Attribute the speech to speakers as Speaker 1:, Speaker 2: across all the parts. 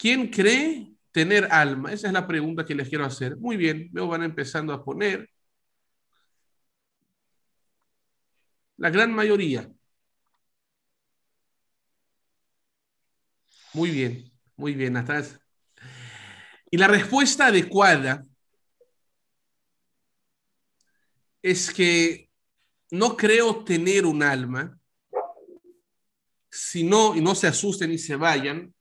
Speaker 1: ¿Quién cree tener alma? Esa es la pregunta que les quiero hacer. Muy bien, veo van empezando a poner. La gran mayoría. Muy bien, muy bien, atrás. Y la respuesta adecuada es que no creo tener un alma, sino, y no se asusten y se vayan,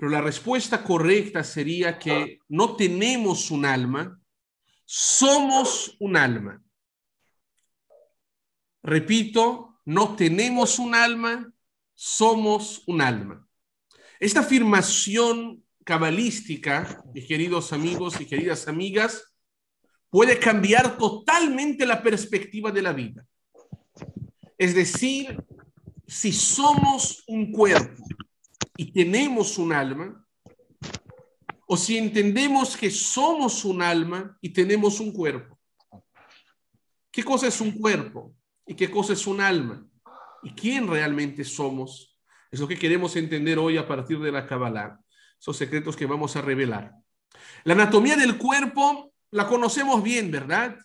Speaker 1: pero la respuesta correcta sería que no tenemos un alma, somos un alma. Repito, no tenemos un alma, somos un alma. Esta afirmación cabalística, mis queridos amigos y queridas amigas, puede cambiar totalmente la perspectiva de la vida. Es decir, si somos un cuerpo y tenemos un alma, o si entendemos que somos un alma y tenemos un cuerpo. ¿Qué cosa es un cuerpo? ¿Y qué cosa es un alma? ¿Y quién realmente somos? Es lo que queremos entender hoy a partir de la Kabbalah, esos secretos que vamos a revelar. La anatomía del cuerpo la conocemos bien, ¿verdad?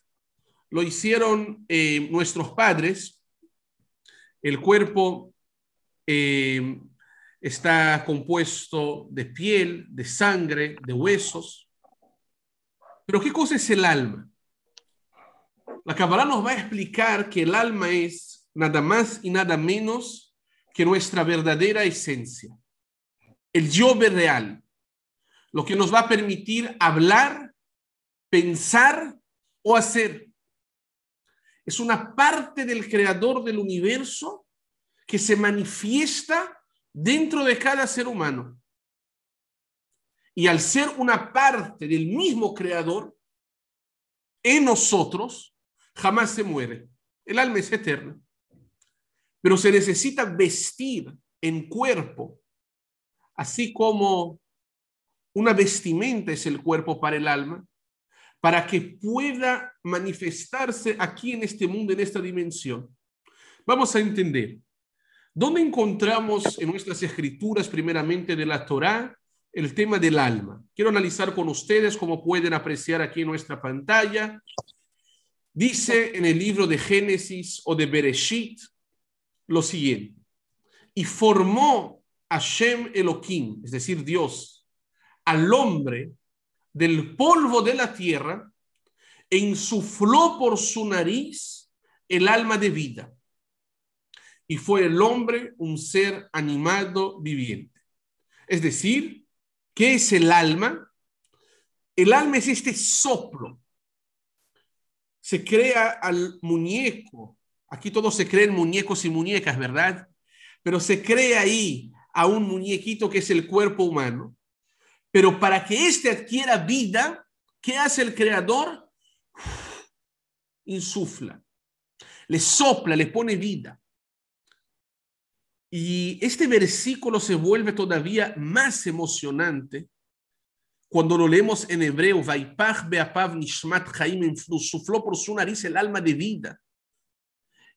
Speaker 1: Lo hicieron eh, nuestros padres. El cuerpo eh, está compuesto de piel, de sangre, de huesos. Pero ¿qué cosa es el alma? La Kabbalah nos va a explicar que el alma es nada más y nada menos que nuestra verdadera esencia, el yo real, lo que nos va a permitir hablar, pensar o hacer. Es una parte del creador del universo que se manifiesta dentro de cada ser humano. Y al ser una parte del mismo creador, en nosotros jamás se muere. El alma es eterna. Pero se necesita vestir en cuerpo, así como una vestimenta es el cuerpo para el alma, para que pueda manifestarse aquí en este mundo, en esta dimensión. Vamos a entender. ¿Dónde encontramos en nuestras escrituras, primeramente de la Torá, el tema del alma? Quiero analizar con ustedes, como pueden apreciar aquí en nuestra pantalla. Dice en el libro de Génesis o de Bereshit lo siguiente: Y formó Hashem Elohim, es decir, Dios, al hombre del polvo de la tierra e insufló por su nariz el alma de vida y fue el hombre un ser animado viviente. Es decir, ¿qué es el alma? El alma es este soplo. Se crea al muñeco. Aquí todos se creen muñecos y muñecas, ¿verdad? Pero se crea ahí a un muñequito que es el cuerpo humano. Pero para que éste adquiera vida, ¿qué hace el creador? Insufla, le sopla, le pone vida. Y este versículo se vuelve todavía más emocionante cuando lo leemos en hebreo, Vaipach Beapav Nishmat Chaim, sufló por su nariz el alma de vida.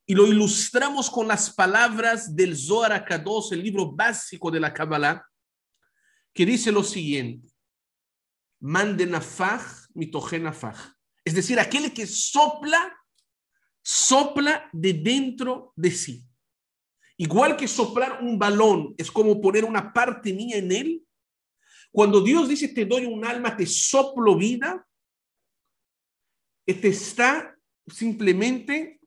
Speaker 1: Y lo ilustramos con las palabras del Zohar Akados, el libro básico de la Kabbalah, que dice lo siguiente: Mandenafaj, mitogenafaj. Es decir, aquel que sopla, sopla de dentro de sí. Igual que soplar un balón es como poner una parte mía en él. Cuando Dios dice te doy un alma, te soplo vida, te está simplemente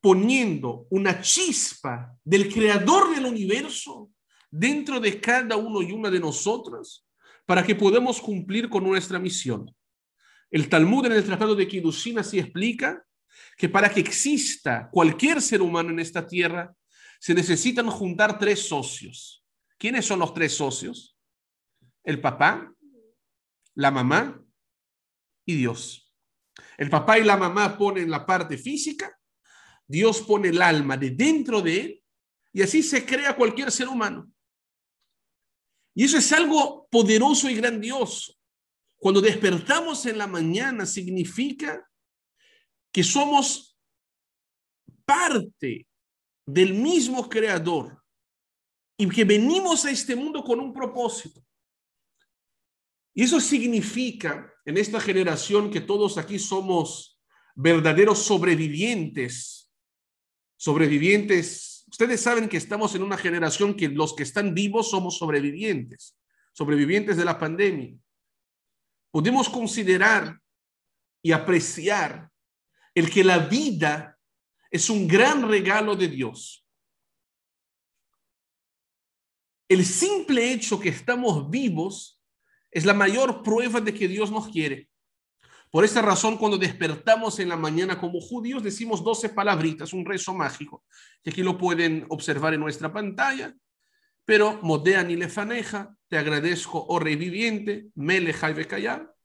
Speaker 1: poniendo una chispa del creador del universo dentro de cada uno y una de nosotros para que podamos cumplir con nuestra misión. El Talmud en el Tratado de Kiddushin así explica que para que exista cualquier ser humano en esta tierra, se necesitan juntar tres socios. ¿Quiénes son los tres socios? El papá, la mamá y Dios. El papá y la mamá ponen la parte física, Dios pone el alma de dentro de él y así se crea cualquier ser humano. Y eso es algo poderoso y grandioso. Cuando despertamos en la mañana significa que somos parte del mismo creador y que venimos a este mundo con un propósito. Y eso significa en esta generación que todos aquí somos verdaderos sobrevivientes, sobrevivientes. Ustedes saben que estamos en una generación que los que están vivos somos sobrevivientes, sobrevivientes de la pandemia. Podemos considerar y apreciar el que la vida es un gran regalo de Dios. El simple hecho que estamos vivos es la mayor prueba de que Dios nos quiere. Por esta razón, cuando despertamos en la mañana como judíos, decimos 12 palabritas, un rezo mágico, que aquí lo pueden observar en nuestra pantalla. Pero Modean y Lefaneja, te agradezco, oh rey viviente, Bekayar, Binishmati,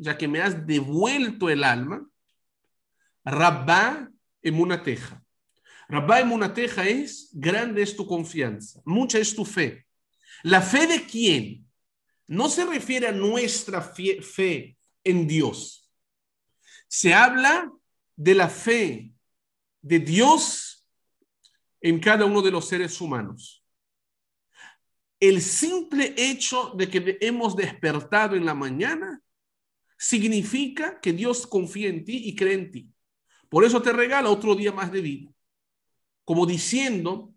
Speaker 1: ya que me has devuelto el alma, Rabba Emunateja. Rabba Emunateja es grande es tu confianza, mucha es tu fe. ¿La fe de quién? No se refiere a nuestra fe en Dios. Se habla de la fe de Dios en cada uno de los seres humanos. El simple hecho de que hemos despertado en la mañana significa que Dios confía en ti y cree en ti. Por eso te regala otro día más de vida. Como diciendo,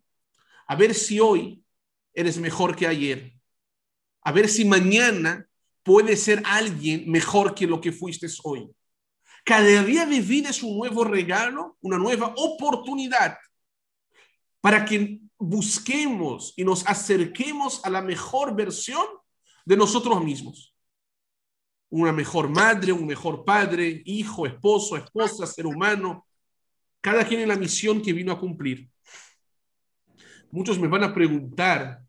Speaker 1: a ver si hoy eres mejor que ayer. A ver si mañana puedes ser alguien mejor que lo que fuiste hoy. Cada día de vida es un nuevo regalo, una nueva oportunidad para que busquemos y nos acerquemos a la mejor versión de nosotros mismos. Una mejor madre, un mejor padre, hijo, esposo, esposa, ser humano. Cada quien en la misión que vino a cumplir. Muchos me van a preguntar,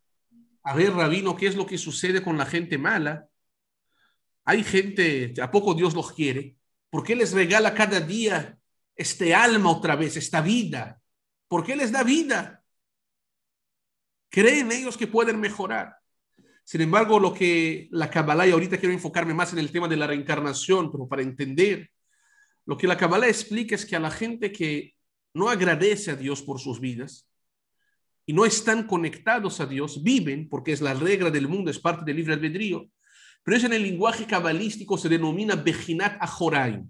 Speaker 1: a ver, rabino, ¿qué es lo que sucede con la gente mala? Hay gente, ¿a poco Dios los quiere? ¿Por qué les regala cada día este alma otra vez, esta vida? ¿Por qué les da vida? Creen ellos que pueden mejorar. Sin embargo, lo que la Kabbalah, y ahorita quiero enfocarme más en el tema de la reencarnación, pero para entender, lo que la Kabbalah explica es que a la gente que no agradece a Dios por sus vidas, y no están conectados a Dios, viven, porque es la regla del mundo, es parte del libre albedrío, pero eso en el lenguaje cabalístico se denomina Bejinat Ajoraim,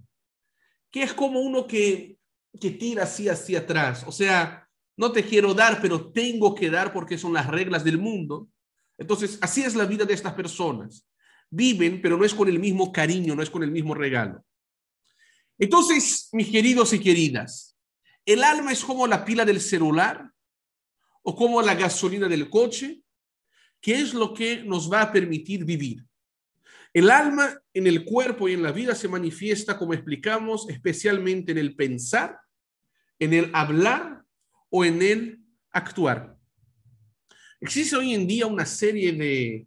Speaker 1: que es como uno que, que tira así hacia atrás, o sea, no te quiero dar, pero tengo que dar porque son las reglas del mundo. Entonces, así es la vida de estas personas. Viven, pero no es con el mismo cariño, no es con el mismo regalo. Entonces, mis queridos y queridas, el alma es como la pila del celular o como la gasolina del coche, ¿qué es lo que nos va a permitir vivir? El alma en el cuerpo y en la vida se manifiesta, como explicamos, especialmente en el pensar, en el hablar o en el actuar. Existe hoy en día una serie de,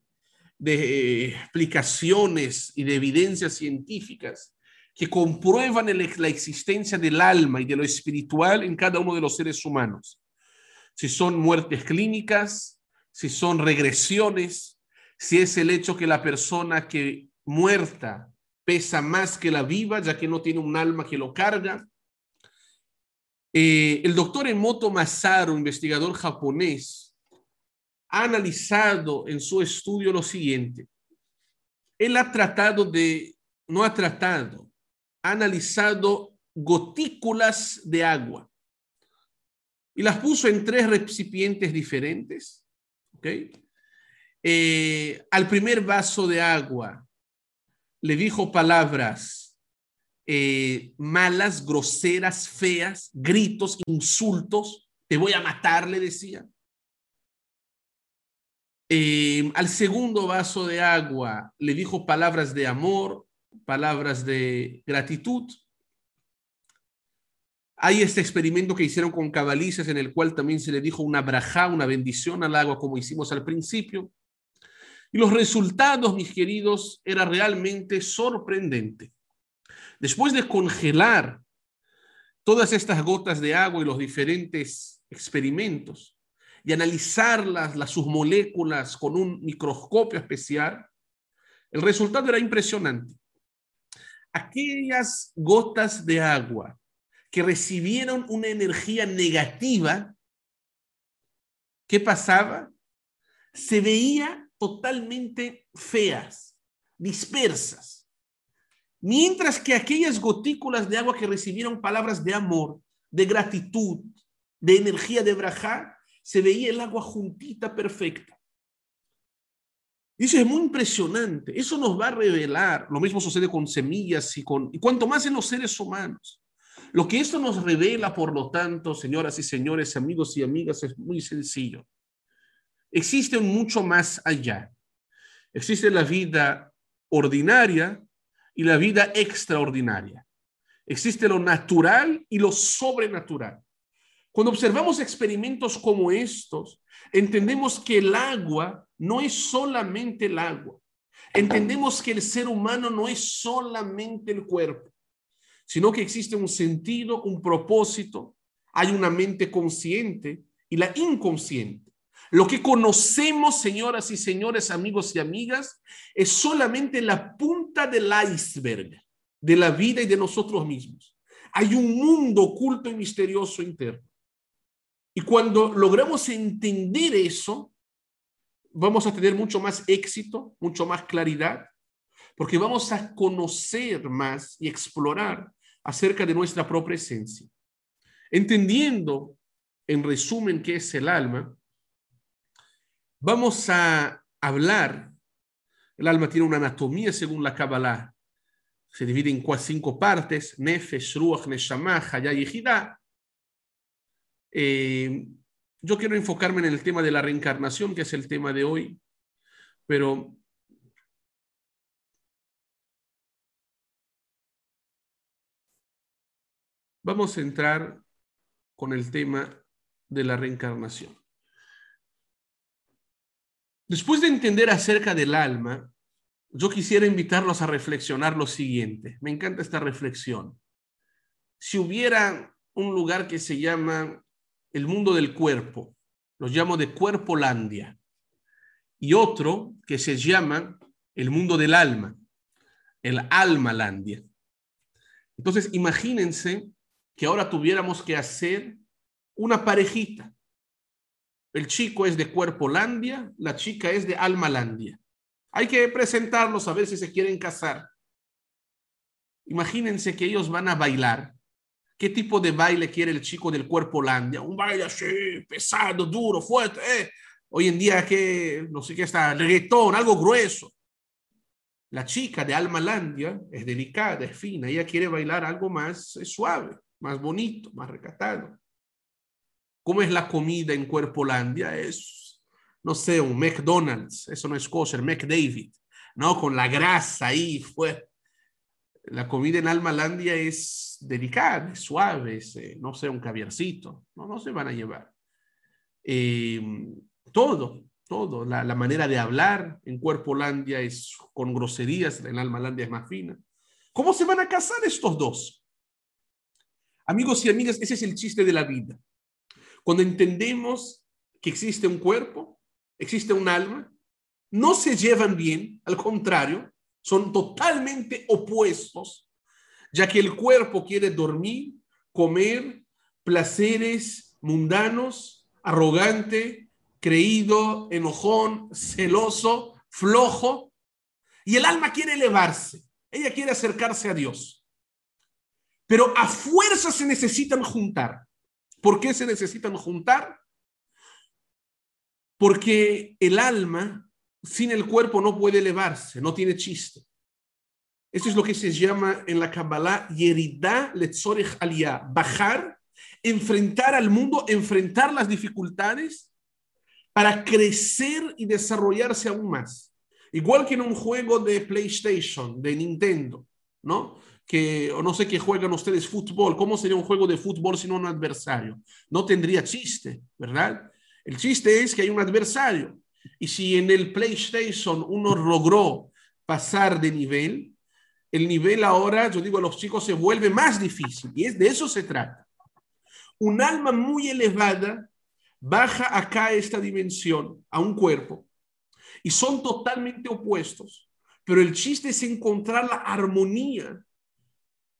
Speaker 1: de explicaciones y de evidencias científicas que comprueban la existencia del alma y de lo espiritual en cada uno de los seres humanos si son muertes clínicas, si son regresiones, si es el hecho que la persona que muerta pesa más que la viva, ya que no tiene un alma que lo carga. Eh, el doctor Emoto Masaru, investigador japonés, ha analizado en su estudio lo siguiente. Él ha tratado de, no ha tratado, ha analizado gotículas de agua y las puso en tres recipientes diferentes. ¿okay? Eh, al primer vaso de agua le dijo palabras eh, malas, groseras, feas, gritos, insultos. Te voy a matar, le decía. Eh, al segundo vaso de agua le dijo palabras de amor, palabras de gratitud. Hay este experimento que hicieron con cabalistas en el cual también se le dijo una braja, una bendición al agua, como hicimos al principio. Y los resultados, mis queridos, era realmente sorprendente. Después de congelar todas estas gotas de agua y los diferentes experimentos y analizarlas, las, sus moléculas con un microscopio especial, el resultado era impresionante. Aquellas gotas de agua que recibieron una energía negativa, ¿qué pasaba? se veía totalmente feas, dispersas. Mientras que aquellas gotículas de agua que recibieron palabras de amor, de gratitud, de energía de Brajá, se veía el agua juntita, perfecta. Eso es muy impresionante. Eso nos va a revelar. Lo mismo sucede con semillas y con. Y cuanto más en los seres humanos. Lo que esto nos revela, por lo tanto, señoras y señores, amigos y amigas, es muy sencillo. Existe mucho más allá. Existe la vida ordinaria y la vida extraordinaria. Existe lo natural y lo sobrenatural. Cuando observamos experimentos como estos, entendemos que el agua no es solamente el agua. Entendemos que el ser humano no es solamente el cuerpo, sino que existe un sentido, un propósito, hay una mente consciente y la inconsciente. Lo que conocemos, señoras y señores, amigos y amigas, es solamente la punta del iceberg de la vida y de nosotros mismos. Hay un mundo oculto y misterioso interno. Y cuando logramos entender eso, vamos a tener mucho más éxito, mucho más claridad, porque vamos a conocer más y explorar acerca de nuestra propia esencia. Entendiendo, en resumen, qué es el alma, vamos a hablar. El alma tiene una anatomía según la Kabbalah. Se divide en cinco partes: Nefesh, Ruach, Neshama, Hayah y eh, yo quiero enfocarme en el tema de la reencarnación, que es el tema de hoy, pero vamos a entrar con el tema de la reencarnación. Después de entender acerca del alma, yo quisiera invitarlos a reflexionar lo siguiente. Me encanta esta reflexión. Si hubiera un lugar que se llama el mundo del cuerpo, los llamo de cuerpolandia, y otro que se llama el mundo del alma, el almalandia. Entonces, imagínense que ahora tuviéramos que hacer una parejita. El chico es de cuerpolandia, la chica es de almalandia. Hay que presentarlos a ver si se quieren casar. Imagínense que ellos van a bailar ¿Qué tipo de baile quiere el chico del cuerpo landia? Un baile así, pesado, duro, fuerte. Eh. Hoy en día, que no sé qué está, reggaetón, algo grueso. La chica de alma landia es delicada, es fina. Ella quiere bailar algo más suave, más bonito, más recatado. ¿Cómo es la comida en cuerpo landia? Es, no sé, un McDonald's. Eso no es kosher, McDavid. ¿No? Con la grasa ahí, fue. La comida en Almalandia es delicada, suave, eh, no sé, un caviarcito, no, no se van a llevar. Em, todo, todo, la, manera de hablar en Cuerpolandia es con groserías, en Almalandia es más fina. ¿Cómo se van a casar estos dos? Amigos y amigas, ese es el chiste de la vida. Cuando entendemos que existe un cuerpo, existe un alma, no se llevan bien, al contrario, son totalmente opuestos ya que el cuerpo quiere dormir, comer, placeres mundanos, arrogante, creído, enojón, celoso, flojo, y el alma quiere elevarse, ella quiere acercarse a Dios. Pero a fuerza se necesitan juntar. ¿Por qué se necesitan juntar? Porque el alma sin el cuerpo no puede elevarse, no tiene chiste. Esto es lo que se llama en la Kabbalah Yerida Letzorech Aliyah, bajar, enfrentar al mundo, enfrentar las dificultades para crecer y desarrollarse aún más. Igual que en un juego de PlayStation, de Nintendo, ¿no? Que o no sé qué juegan ustedes fútbol, ¿cómo sería un juego de fútbol sin un adversario? No tendría chiste, ¿verdad? El chiste es que hay un adversario. Y si en el PlayStation uno logró pasar de nivel, el nivel ahora, yo digo a los chicos, se vuelve más difícil y es de eso se trata. Un alma muy elevada baja acá a esta dimensión, a un cuerpo, y son totalmente opuestos, pero el chiste es encontrar la armonía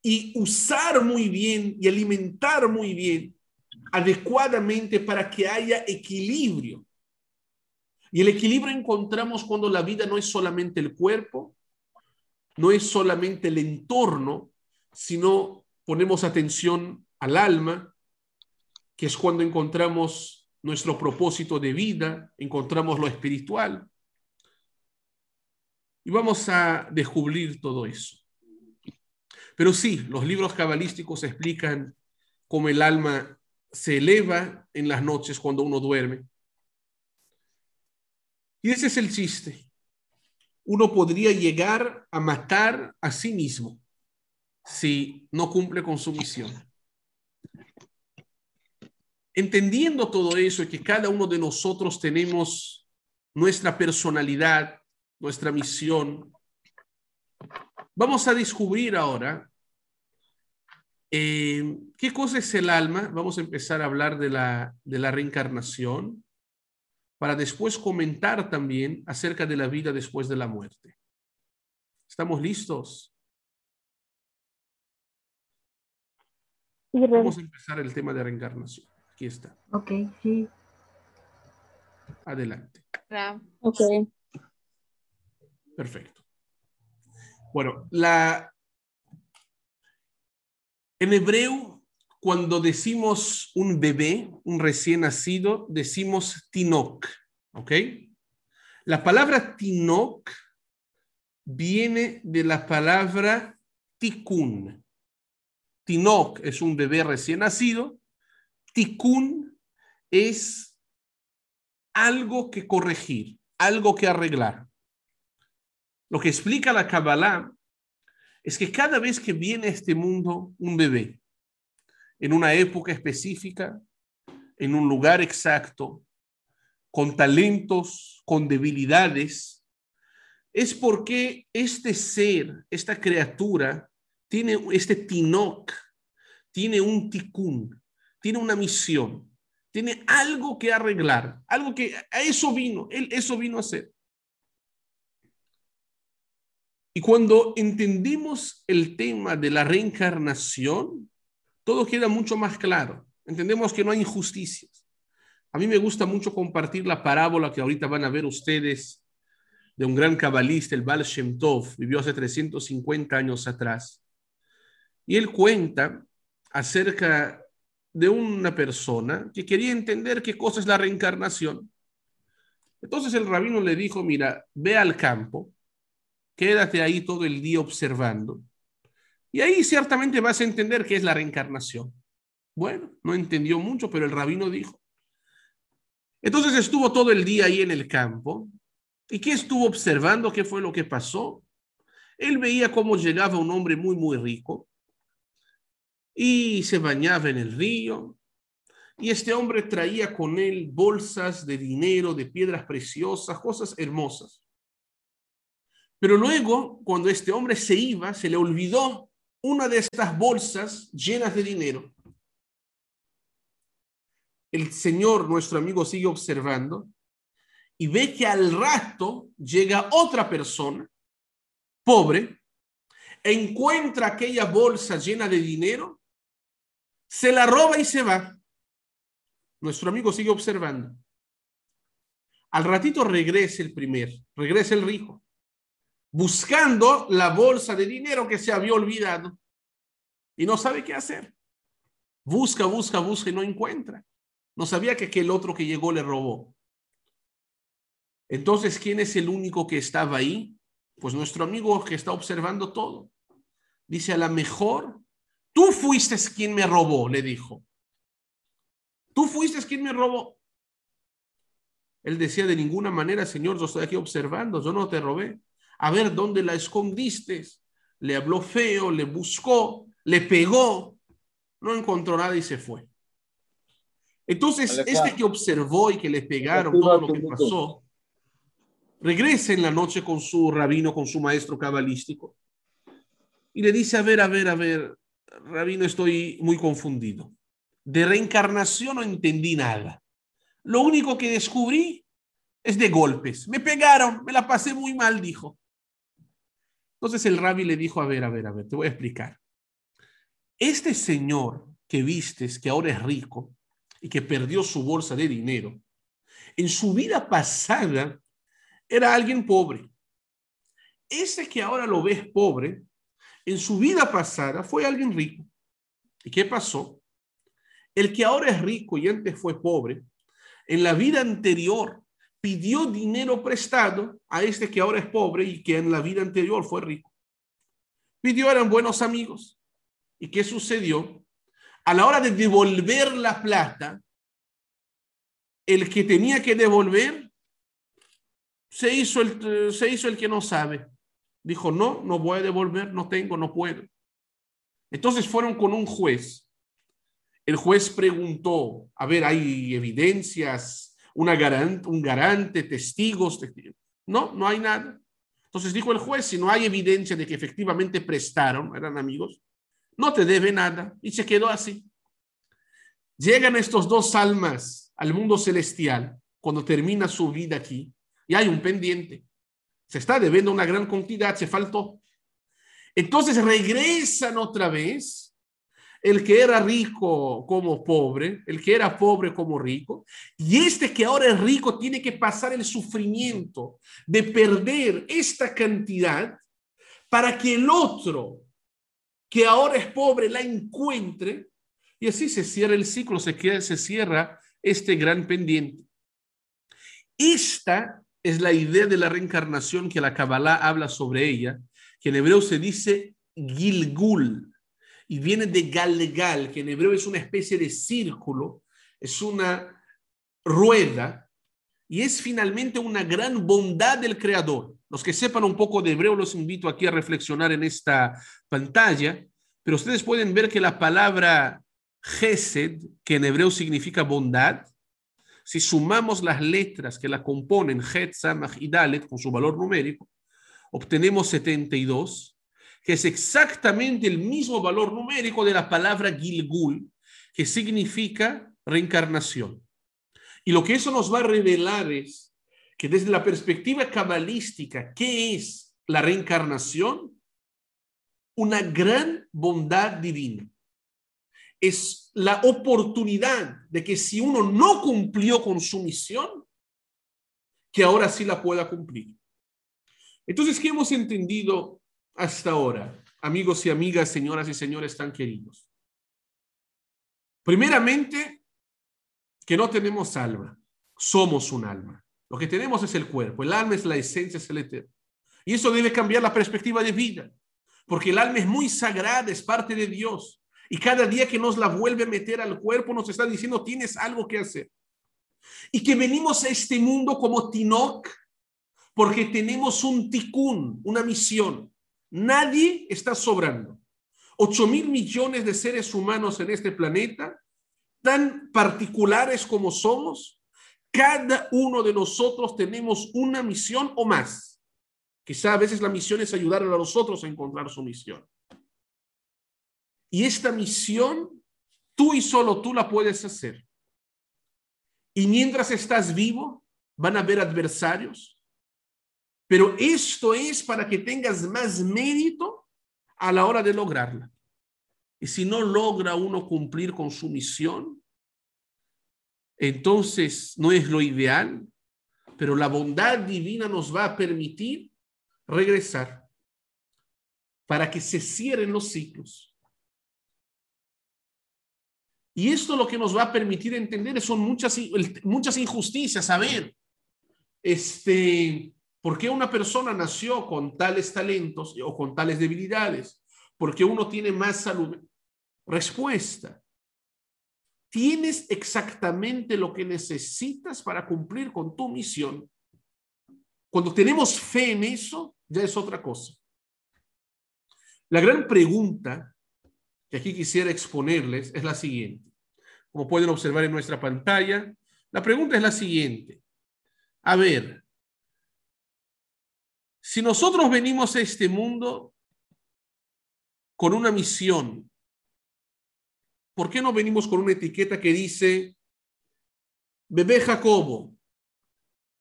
Speaker 1: y usar muy bien y alimentar muy bien adecuadamente para que haya equilibrio. Y el equilibrio encontramos cuando la vida no es solamente el cuerpo, no es solamente el entorno, sino ponemos atención al alma, que es cuando encontramos nuestro propósito de vida, encontramos lo espiritual. Y vamos a descubrir todo eso. Pero sí, los libros cabalísticos explican cómo el alma se eleva en las noches cuando uno duerme. Y ese es el chiste. Uno podría llegar a matar a sí mismo si no cumple con su misión. Entendiendo todo eso y que cada uno de nosotros tenemos nuestra personalidad, nuestra misión, vamos a descubrir ahora eh, qué cosa es el alma. Vamos a empezar a hablar de la, de la reencarnación para después comentar también acerca de la vida después de la muerte. ¿Estamos listos? Vamos a empezar el tema de reencarnación. Aquí está.
Speaker 2: Ok, sí.
Speaker 1: Adelante.
Speaker 2: Ok.
Speaker 1: Perfecto. Bueno, en hebreo, cuando decimos un bebé, un recién nacido, decimos tinok. ¿Ok? La palabra tinok viene de la palabra tikkun. Tinok es un bebé recién nacido. Tikkun es algo que corregir, algo que arreglar. Lo que explica la Kabbalah es que cada vez que viene a este mundo un bebé, en una época específica, en un lugar exacto, con talentos, con debilidades, es porque este ser, esta criatura, tiene este tinoc, tiene un ticún, tiene una misión, tiene algo que arreglar, algo que a eso vino, él eso vino a hacer. Y cuando entendimos el tema de la reencarnación, todo queda mucho más claro. Entendemos que no hay injusticias. A mí me gusta mucho compartir la parábola que ahorita van a ver ustedes de un gran cabalista, el Baal Shem Tov, vivió hace 350 años atrás. Y él cuenta acerca de una persona que quería entender qué cosa es la reencarnación. Entonces el rabino le dijo, mira, ve al campo, quédate ahí todo el día observando. Y ahí ciertamente vas a entender qué es la reencarnación. Bueno, no entendió mucho, pero el rabino dijo. Entonces estuvo todo el día ahí en el campo. ¿Y qué estuvo observando? ¿Qué fue lo que pasó? Él veía cómo llegaba un hombre muy, muy rico y se bañaba en el río. Y este hombre traía con él bolsas de dinero, de piedras preciosas, cosas hermosas. Pero luego, cuando este hombre se iba, se le olvidó una de estas bolsas llenas de dinero. El Señor, nuestro amigo, sigue observando y ve que al rato llega otra persona, pobre, encuentra aquella bolsa llena de dinero se la roba y se va. Nuestro amigo sigue observando. Al ratito regresa el primer, regresa el rico, buscando la bolsa de dinero que se había olvidado y no sabe qué hacer. Busca, busca, busca y no encuentra. No sabía que aquel otro que llegó le robó. Entonces, ¿quién es el único que estaba ahí? Pues nuestro amigo que está observando todo. Dice, a lo mejor Tú fuiste quien me robó, le dijo. Tú fuiste quien me robó. Él decía, de ninguna manera, Señor, yo estoy aquí observando, yo no te robé. A ver, ¿dónde la escondiste? Le habló feo, le buscó, le pegó, no encontró nada y se fue. Entonces, este que observó y que le pegaron todo lo que pasó, regresa en la noche con su rabino, con su maestro cabalístico, y le dice, a ver, a ver, a ver, Rabino, estoy muy confundido. De reencarnación no entendí nada. Lo único que descubrí es de golpes. Me pegaron, me la pasé muy mal, dijo. Entonces el rabbi le dijo, a ver, a ver, a ver, te voy a explicar. Este señor que vistes, que ahora es rico y que perdió su bolsa de dinero, en su vida pasada era alguien pobre. Ese que ahora lo ves pobre, en su vida pasada fue alguien rico. ¿Y qué pasó? El que ahora es rico y antes fue pobre, en la vida anterior pidió dinero prestado a este que ahora es pobre y que en la vida anterior fue rico. Pidió, eran buenos amigos. ¿Y qué sucedió? A la hora de devolver la plata, el que tenía que devolver se hizo el, se hizo el que no sabe. Dijo, no, no voy a devolver, no tengo, no puedo. Entonces fueron con un juez. El juez preguntó, a ver, ¿hay evidencias, una garante, un garante, testigos? No, no hay nada. Entonces dijo el juez, si no hay evidencia de que efectivamente prestaron, eran amigos, no te debe nada. Y se quedó así. Llegan estos dos almas al mundo celestial cuando termina su vida aquí y hay un pendiente. Se está debiendo una gran cantidad, se faltó. Entonces regresan otra vez el que era rico como pobre, el que era pobre como rico, y este que ahora es rico tiene que pasar el sufrimiento de perder esta cantidad para que el otro que ahora es pobre la encuentre y así se cierra el ciclo, se, queda, se cierra este gran pendiente. Esta es la idea de la reencarnación que la Kabbalah habla sobre ella, que en hebreo se dice Gilgul, y viene de Galgal, que en hebreo es una especie de círculo, es una rueda, y es finalmente una gran bondad del Creador. Los que sepan un poco de hebreo, los invito aquí a reflexionar en esta pantalla, pero ustedes pueden ver que la palabra Gesed, que en hebreo significa bondad, si sumamos las letras que la componen, Het, Samach y Dalet, con su valor numérico, obtenemos 72, que es exactamente el mismo valor numérico de la palabra Gilgul, que significa reencarnación. Y lo que eso nos va a revelar es que desde la perspectiva cabalística, ¿qué es la reencarnación? Una gran bondad divina es la oportunidad de que si uno no cumplió con su misión, que ahora sí la pueda cumplir. Entonces, ¿qué hemos entendido hasta ahora, amigos y amigas, señoras y señores tan queridos? Primeramente, que no tenemos alma, somos un alma. Lo que tenemos es el cuerpo, el alma es la esencia, es el eterno. Y eso debe cambiar la perspectiva de vida, porque el alma es muy sagrada, es parte de Dios. Y cada día que nos la vuelve a meter al cuerpo, nos está diciendo, tienes algo que hacer. Y que venimos a este mundo como Tinoc, porque tenemos un ticún, una misión. Nadie está sobrando. Ocho mil millones de seres humanos en este planeta, tan particulares como somos, cada uno de nosotros tenemos una misión o más. Quizá a veces la misión es ayudar a los otros a encontrar su misión. Y esta misión, tú y solo tú la puedes hacer. Y mientras estás vivo, van a haber adversarios. Pero esto es para que tengas más mérito a la hora de lograrla. Y si no logra uno cumplir con su misión, entonces no es lo ideal, pero la bondad divina nos va a permitir regresar para que se cierren los ciclos. Y esto lo que nos va a permitir entender son muchas, muchas injusticias. A ver, este, ¿por qué una persona nació con tales talentos o con tales debilidades? ¿Por qué uno tiene más salud? Respuesta. Tienes exactamente lo que necesitas para cumplir con tu misión. Cuando tenemos fe en eso, ya es otra cosa. La gran pregunta que aquí quisiera exponerles es la siguiente. Como pueden observar en nuestra pantalla, la pregunta es la siguiente. A ver, si nosotros venimos a este mundo con una misión, ¿por qué no venimos con una etiqueta que dice, bebé Jacobo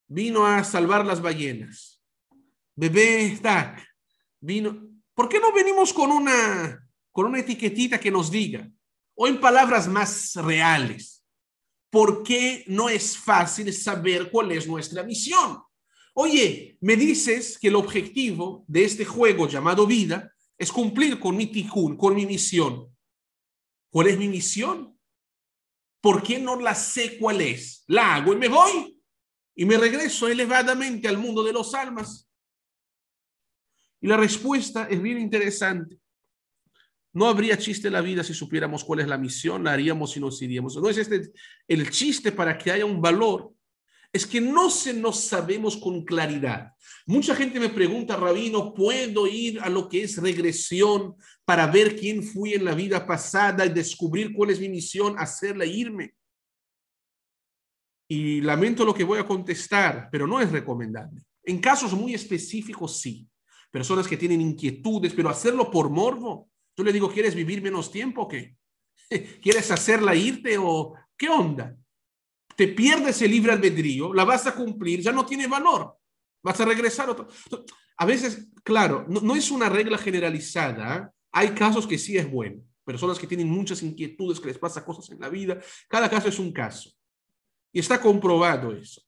Speaker 1: vino a salvar las ballenas, bebé Stack vino, ¿por qué no venimos con una con una etiquetita que nos diga, o en palabras más reales, por qué no es fácil saber cuál es nuestra misión. Oye, me dices que el objetivo de este juego llamado vida es cumplir con mi tikkun, con mi misión. ¿Cuál es mi misión? ¿Por qué no la sé cuál es? La hago y me voy y me regreso elevadamente al mundo de los almas. Y la respuesta es bien interesante. No habría chiste en la vida si supiéramos cuál es la misión, la haríamos y nos iríamos. No es este el chiste para que haya un valor, es que no se nos sabemos con claridad. Mucha gente me pregunta, Rabino, ¿puedo ir a lo que es regresión para ver quién fui en la vida pasada y descubrir cuál es mi misión, hacerla irme? Y lamento lo que voy a contestar, pero no es recomendable. En casos muy específicos, sí. Personas que tienen inquietudes, pero hacerlo por morbo, Tú le digo, ¿quieres vivir menos tiempo o qué? ¿Quieres hacerla irte o qué onda? Te pierdes el libre albedrío, la vas a cumplir, ya no tiene valor. Vas a regresar otro. A veces, claro, no, es una regla generalizada. Hay casos que sí es bueno. Personas que tienen muchas inquietudes, que les pasa cosas en la vida. Cada caso es un caso. Y está comprobado eso.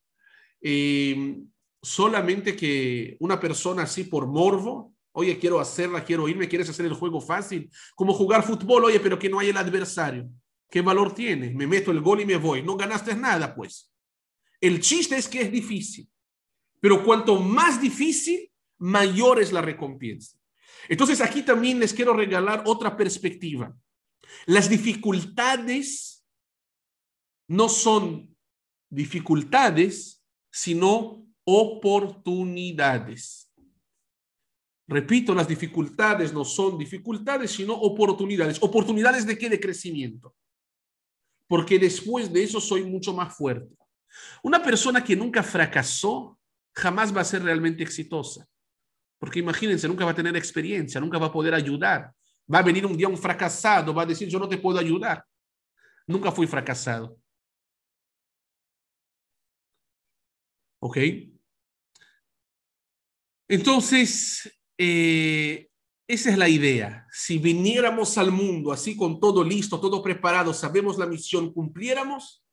Speaker 1: Eh, solamente que una persona así por morbo Oye, quiero hacerla, quiero irme, quieres hacer el juego fácil. Como jugar fútbol, oye, pero que no hay el adversario. ¿Qué valor tiene? Me meto el gol y me voy. No ganaste nada, pues. El chiste es que es difícil. Pero cuanto más difícil, mayor es la recompensa. Entonces aquí también les quiero regalar otra perspectiva. Las dificultades no son dificultades, sino oportunidades. Repito, las dificultades no son dificultades, sino oportunidades. ¿Oportunidades de qué? De crecimiento. Porque después de eso soy mucho más fuerte. Una persona que nunca fracasó jamás va a ser realmente exitosa. Porque imagínense, nunca va a tener experiencia, nunca va a poder ayudar. Va a venir un día un fracasado, va a decir, yo no te puedo ayudar. Nunca fui fracasado. ¿Ok? Entonces, eh, esa es la idea. Si viniéramos al mundo así con todo listo, todo preparado, sabemos la misión, cumpliéramos,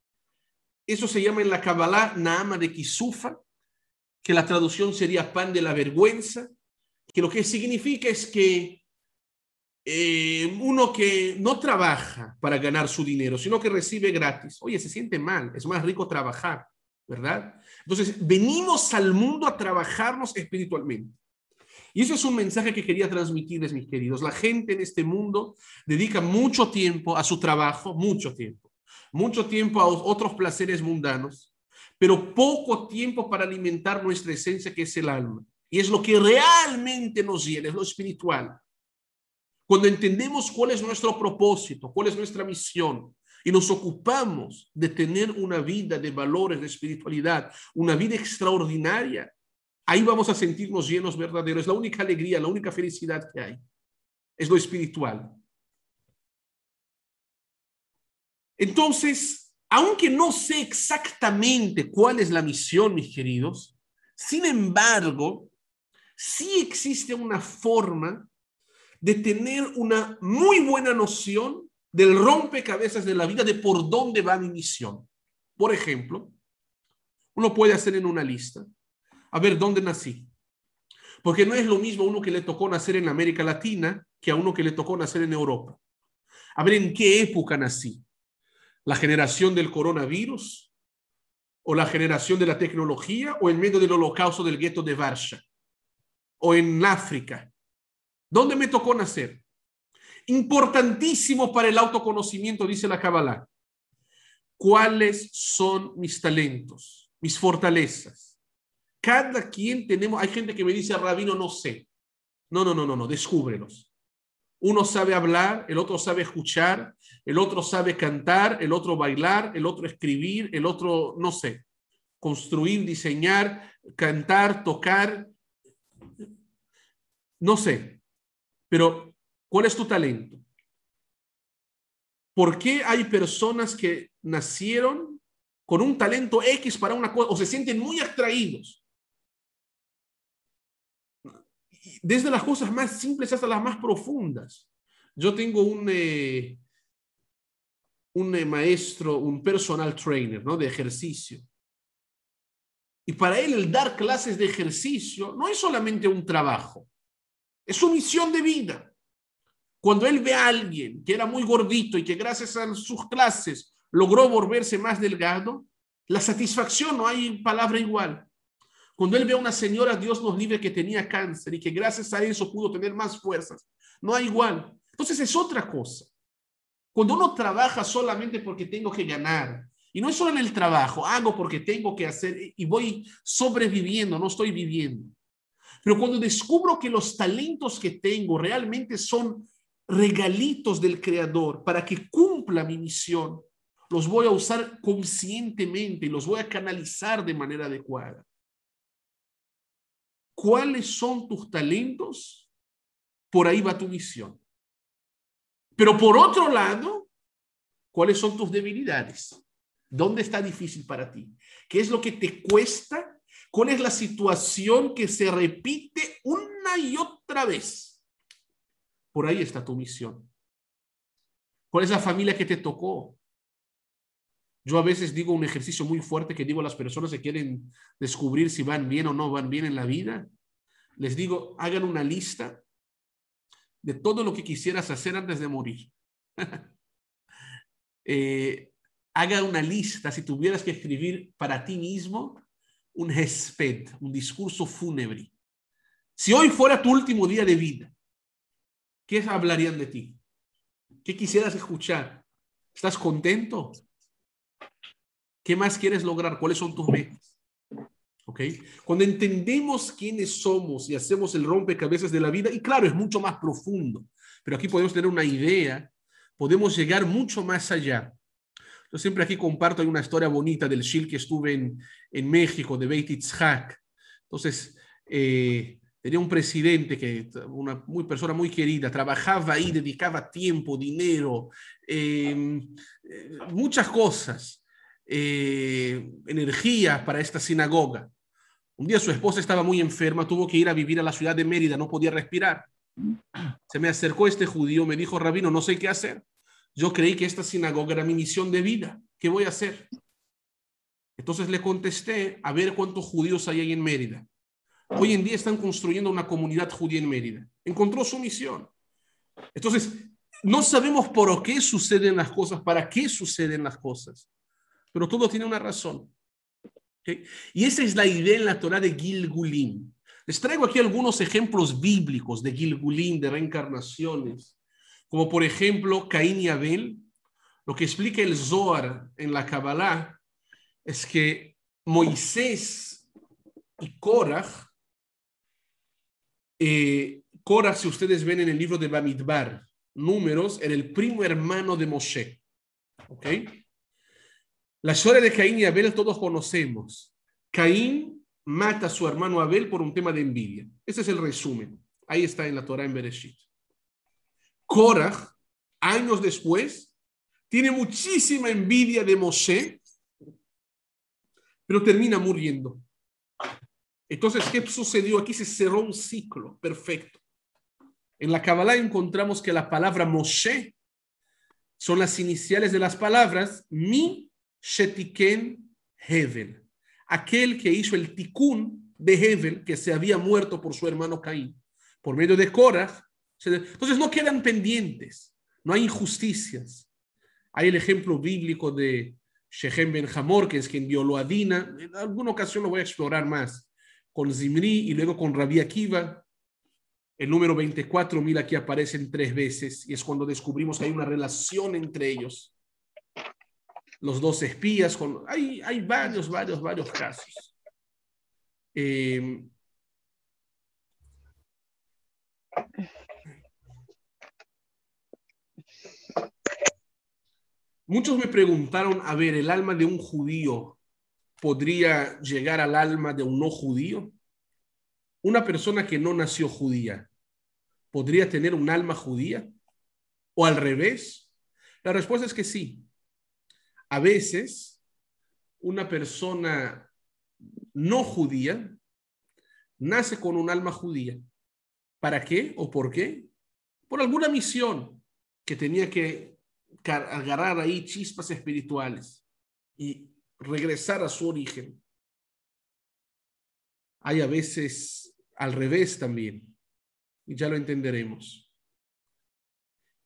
Speaker 1: eso se llama en la Kabbalah Naama de Kisufa, que la traducción sería pan de la vergüenza, que lo que significa es que eh, uno que no trabaja para ganar su dinero, sino que recibe gratis, oye, se siente mal, es más rico trabajar, ¿verdad? Entonces, venimos al mundo a trabajarnos espiritualmente. Y eso es un mensaje que quería transmitirles, mis queridos. La gente en este mundo dedica mucho tiempo a su trabajo, mucho tiempo, mucho tiempo a otros placeres mundanos, pero poco tiempo para alimentar nuestra esencia, que es el alma. Y es lo que realmente nos llena, es lo espiritual. Cuando entendemos cuál es nuestro propósito, cuál es nuestra misión, y nos ocupamos de tener una vida de valores, de espiritualidad, una vida extraordinaria, Ahí vamos a sentirnos llenos verdaderos. Es la única alegría, la única felicidad que hay. Es lo espiritual. Entonces, aunque no sé exactamente cuál es la misión, mis queridos, sin embargo, sí existe una forma de tener una muy buena noción del rompecabezas de la vida, de por dónde va mi misión. Por ejemplo, uno puede hacer en una lista a ver dónde nací. Porque no es lo mismo uno que le tocó nacer en América Latina que a uno que le tocó nacer en Europa. A ver en qué época nací. ¿La generación del coronavirus? ¿O la generación de la tecnología? ¿O en medio del holocausto del gueto de Varsha? ¿O en África? ¿Dónde me tocó nacer? Importantísimo para el autoconocimiento, dice la Kabbalah. ¿Cuáles son mis talentos, mis fortalezas? Cada quien tenemos, hay gente que me dice, rabino, no sé. No, no, no, no, no, descúbrelos. Uno sabe hablar, el otro sabe escuchar, el otro sabe cantar, el otro bailar, el otro escribir, el otro, no sé, construir, diseñar, cantar, tocar. No sé, pero ¿cuál es tu talento? ¿Por qué hay personas que nacieron con un talento X para una cosa o se sienten muy atraídos? Desde las cosas más simples hasta las más profundas. Yo tengo un, eh, un eh, maestro, un personal trainer, ¿no? De ejercicio. Y para él el dar clases de ejercicio no es solamente un trabajo, es su misión de vida. Cuando él ve a alguien que era muy gordito y que gracias a sus clases logró volverse más delgado, la satisfacción no hay palabra igual. Cuando él ve a una señora, Dios nos libre, que tenía cáncer y que gracias a eso pudo tener más fuerzas, no hay igual. Entonces es otra cosa. Cuando uno trabaja solamente porque tengo que ganar, y no es solo en el trabajo, hago porque tengo que hacer y voy sobreviviendo, no estoy viviendo. Pero cuando descubro que los talentos que tengo realmente son regalitos del Creador para que cumpla mi misión, los voy a usar conscientemente y los voy a canalizar de manera adecuada. ¿Cuáles son tus talentos? Por ahí va tu misión. Pero por otro lado, ¿cuáles son tus debilidades? ¿Dónde está difícil para ti? ¿Qué es lo que te cuesta? ¿Cuál es la situación que se repite una y otra vez? Por ahí está tu misión. ¿Cuál es la familia que te tocó? Yo a veces digo un ejercicio muy fuerte que digo a las personas que quieren descubrir si van bien o no van bien en la vida. Les digo, hagan una lista de todo lo que quisieras hacer antes de morir. Eh, haga una lista, si tuvieras que escribir para ti mismo un hesped, un discurso fúnebre. Si hoy fuera tu último día de vida, ¿qué hablarían de ti? ¿Qué quisieras escuchar? ¿Estás contento? ¿Qué más quieres lograr? ¿Cuáles son tus metas? ¿Ok? Cuando entendemos quiénes somos y hacemos el rompecabezas de la vida, y claro, es mucho más profundo, pero aquí podemos tener una idea, podemos llegar mucho más allá. Yo siempre aquí comparto una historia bonita del Shil que estuve en, en México, de Beit Itzhak. Entonces, eh, tenía un presidente que, una muy, persona muy querida, trabajaba ahí, dedicaba tiempo, dinero, eh, eh, muchas cosas eh, energía para esta sinagoga. Un día su esposa estaba muy enferma, tuvo que ir a vivir a la ciudad de Mérida, no podía respirar. Se me acercó este judío, me dijo, rabino, no sé qué hacer. Yo creí que esta sinagoga era mi misión de vida. ¿Qué voy a hacer? Entonces le contesté, a ver cuántos judíos hay ahí en Mérida. Hoy en día están construyendo una comunidad judía en Mérida. Encontró su misión. Entonces, no sabemos por qué suceden las cosas, para qué suceden las cosas pero todo tiene una razón. Y esa es la idea en la Torah de Gilgulim. Les traigo aquí algunos ejemplos bíblicos de Gilgulim, de reencarnaciones, como por ejemplo Caín y Abel. Lo que explica el Zohar en la Kabbalah es que Moisés y Korach, eh, Korach, si ustedes ven en el libro de Bamidbar, números, era el primo hermano de Moshe. ¿Ok? La historia de Caín y Abel todos conocemos. Caín mata a su hermano Abel por un tema de envidia. Ese es el resumen. Ahí está en la Torah en Bereshit. Korach, años después, tiene muchísima envidia de Moshe, pero termina muriendo. Entonces, ¿qué sucedió? Aquí se cerró un ciclo perfecto. En la Kabbalah encontramos que la palabra Moshe son las iniciales de las palabras mi Shetiken Hevel, aquel que hizo el tikkun de Hevel, que se había muerto por su hermano Caín, por medio de Korah. Entonces no quedan pendientes, no hay injusticias. Hay el ejemplo bíblico de Shechem Ben Hamor, que es quien violó a Dina. En alguna ocasión lo voy a explorar más. Con Zimri y luego con Rabbi Akiva. El número 24, mira, aquí aparecen tres veces y es cuando descubrimos que hay una relación entre ellos los dos espías, con, hay, hay varios, varios, varios casos. Eh, muchos me preguntaron, a ver, ¿el alma de un judío podría llegar al alma de un no judío? Una persona que no nació judía, ¿podría tener un alma judía? ¿O al revés? La respuesta es que sí. A veces, una persona no judía nace con un alma judía. ¿Para qué o por qué? Por alguna misión que tenía que agarrar ahí chispas espirituales y regresar a su origen. Hay a veces al revés también, y ya lo entenderemos.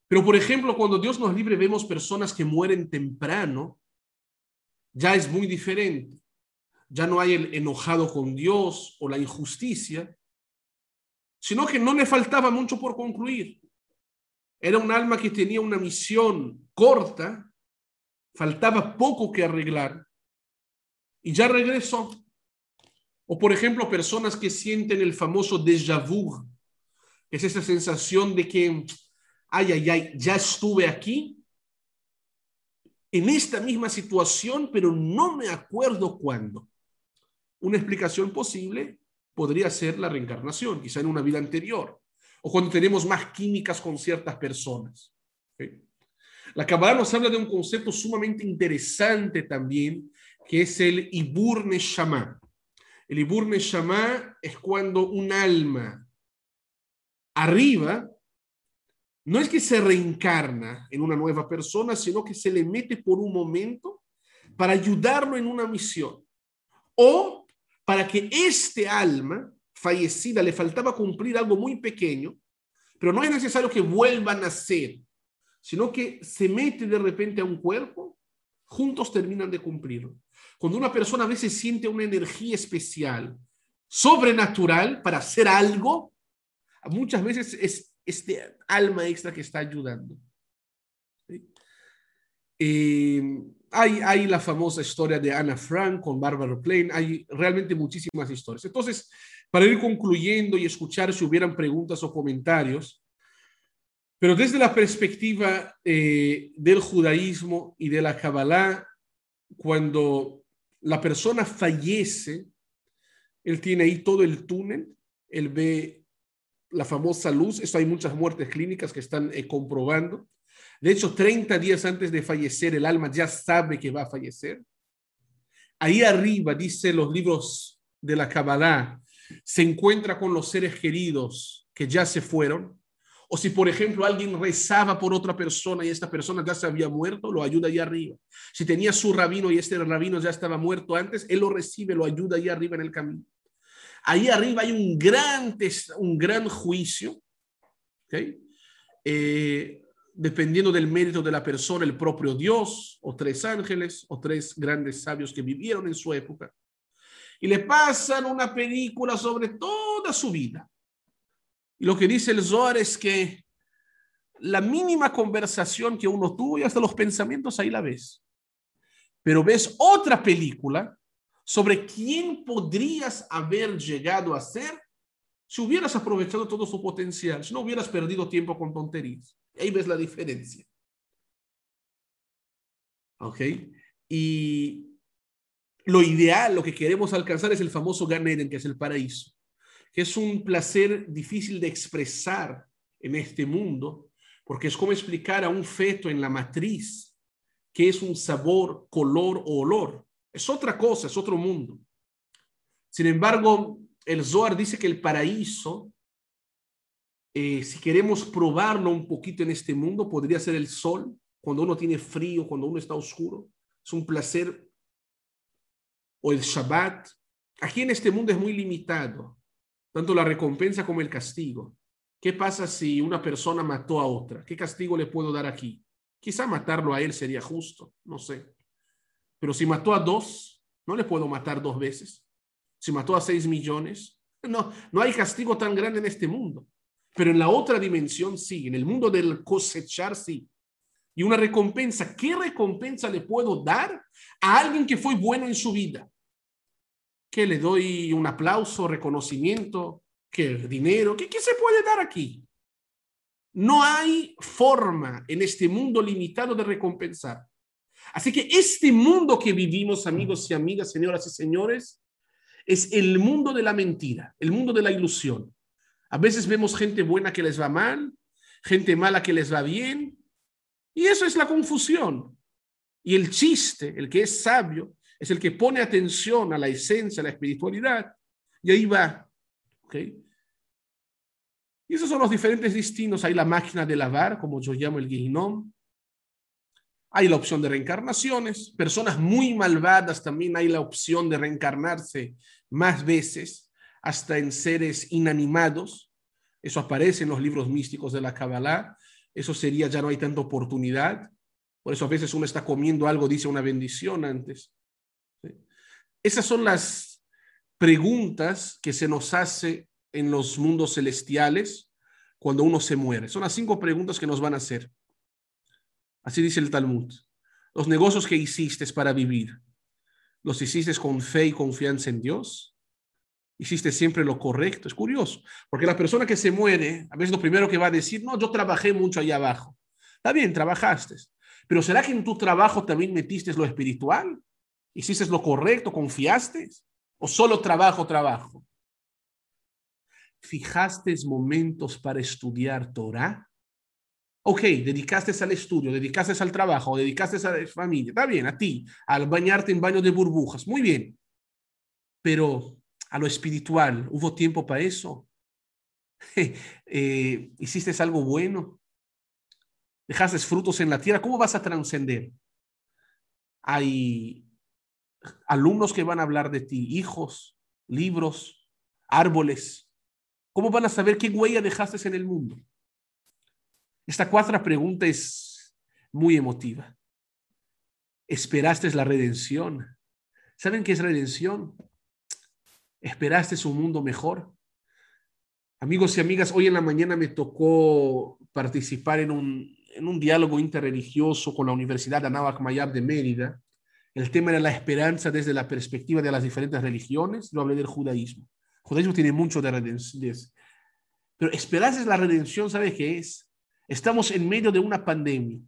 Speaker 1: Pero, por ejemplo, cuando Dios nos libre, vemos personas que mueren temprano, ya es muy diferente. Ya no hay el enojado con Dios o la injusticia, sino que no le faltaba mucho por concluir. Era un alma que tenía una misión corta, faltaba poco que arreglar y ya regresó. O por ejemplo, personas que sienten el famoso déjà vu, es esa sensación de que, ay, ay, ay, ya estuve aquí, en esta misma situación, pero no me acuerdo cuándo. Una explicación posible podría ser la reencarnación, quizá en una vida anterior, o cuando tenemos más químicas con ciertas personas. La Kabbalah nos habla de un concepto sumamente interesante también, que es el Ibur Neshama. El Ibur Neshama es cuando un alma arriba no es que se reencarna en una nueva persona, sino que se le mete por un momento para ayudarlo en una misión. O para que este alma fallecida le faltaba cumplir algo muy pequeño, pero no es necesario que vuelva a nacer, sino que se mete de repente a un cuerpo, juntos terminan de cumplirlo. Cuando una persona a veces siente una energía especial, sobrenatural para hacer algo, muchas veces es este alma extra que está ayudando. Eh, hay, hay la famosa historia de Anna Frank con Barbara Plain, hay realmente muchísimas historias. Entonces, para ir concluyendo y escuchar si hubieran preguntas o comentarios, pero desde la perspectiva eh, del judaísmo y de la Kabbalah, cuando la persona fallece, él tiene ahí todo el túnel, él ve la famosa luz, esto hay muchas muertes clínicas que están eh, comprobando. De hecho, 30 días antes de fallecer, el alma ya sabe que va a fallecer. Ahí arriba, dice los libros de la Kabbalah, se encuentra con los seres queridos que ya se fueron. O si, por ejemplo, alguien rezaba por otra persona y esta persona ya se había muerto, lo ayuda ahí arriba. Si tenía su rabino y este rabino ya estaba muerto antes, él lo recibe, lo ayuda ahí arriba en el camino. Ahí arriba hay un gran, un gran juicio, eh, dependiendo del mérito de la persona, el propio Dios, o tres ángeles, o tres grandes sabios que vivieron en su época. Y le pasan una película sobre toda su vida. Y lo que dice el Zohar es que la mínima conversación que uno tuvo y hasta los pensamientos ahí la ves. Pero ves otra película sobre quién podrías haber llegado a ser si hubieras aprovechado todo su potencial, si no hubieras perdido tiempo con tonterías. Ahí ves la diferencia. ¿Ok? Y lo ideal, lo que queremos alcanzar es el famoso Gan Eden, que es el paraíso, que es un placer difícil de expresar en este mundo, porque es como explicar a un feto en la matriz qué es un sabor, color o olor. Es otra cosa, es otro mundo. Sin embargo, el Zohar dice que el paraíso, eh, si queremos probarlo un poquito en este mundo, podría ser el sol, cuando uno tiene frío, cuando uno está oscuro. Es un placer. O el Shabbat. Aquí en este mundo es muy limitado, tanto la recompensa como el castigo. ¿Qué pasa si una persona mató a otra? ¿Qué castigo le puedo dar aquí? Quizá matarlo a él sería justo, no sé. Pero si mató a dos, no le puedo matar dos veces. Si mató a seis millones, no, no hay castigo tan grande en este mundo. Pero en la otra dimensión sí, en el mundo del cosechar sí. Y una recompensa, ¿qué recompensa le puedo dar a alguien que fue bueno en su vida? ¿Que le doy un aplauso, reconocimiento, que dinero? ¿Qué, ¿Qué se puede dar aquí? No hay forma en este mundo limitado de recompensar. Así que este mundo que vivimos, amigos y amigas, señoras y señores, es el mundo de la mentira, el mundo de la ilusión. A veces vemos gente buena que les va mal, gente mala que les va bien, y eso es la confusión. Y el chiste, el que es sabio, es el que pone atención a la esencia, a la espiritualidad, y ahí va. Y esos son los diferentes destinos. Hay la máquina de lavar, como yo llamo el guinom, Hay la opción de reencarnaciones. Personas muy malvadas también hay la opción de reencarnarse más veces, hasta en seres inanimados. Eso aparece en los libros místicos de la Kabbalah. Eso sería, ya no hay tanta oportunidad. Por eso a veces uno está comiendo algo, dice una bendición antes. Esas son las preguntas que se nos hace en los mundos celestiales cuando uno se muere. Son las cinco preguntas que nos van a hacer. Así dice el Talmud. Los negocios que hiciste para vivir, ¿los hiciste con fe y confianza en Dios? ¿Hiciste siempre lo correcto? Es curioso, porque la persona que se muere, a veces lo primero que va a decir, no, yo trabajé mucho ahí abajo. Está bien, trabajaste, pero ¿será que en tu trabajo también metiste lo espiritual? ¿Hiciste lo correcto? ¿Confiaste? ¿O solo trabajo, trabajo? ¿Fijaste momentos para estudiar Torah? Ok, dedicaste al estudio, dedicaste al trabajo, dedicaste a la familia, está bien, a ti, al bañarte en baño de burbujas, muy bien. Pero a lo espiritual, ¿hubo tiempo para eso? Eh, ¿Hiciste algo bueno? ¿Dejaste frutos en la tierra? ¿Cómo vas a trascender? Hay alumnos que van a hablar de ti, hijos, libros, árboles. ¿Cómo van a saber qué huella dejaste en el mundo? Esta cuarta pregunta es muy emotiva. ¿Esperaste la redención? ¿Saben qué es redención? ¿Esperaste un mundo mejor? Amigos y amigas, hoy en la mañana me tocó participar en un, en un diálogo interreligioso con la Universidad Anáhuac Mayab de Mérida. El tema era la esperanza desde la perspectiva de las diferentes religiones. Lo hablé del judaísmo. El judaísmo tiene mucho de redención. Pero esperarse la redención, ¿sabe qué es? Estamos en medio de una pandemia.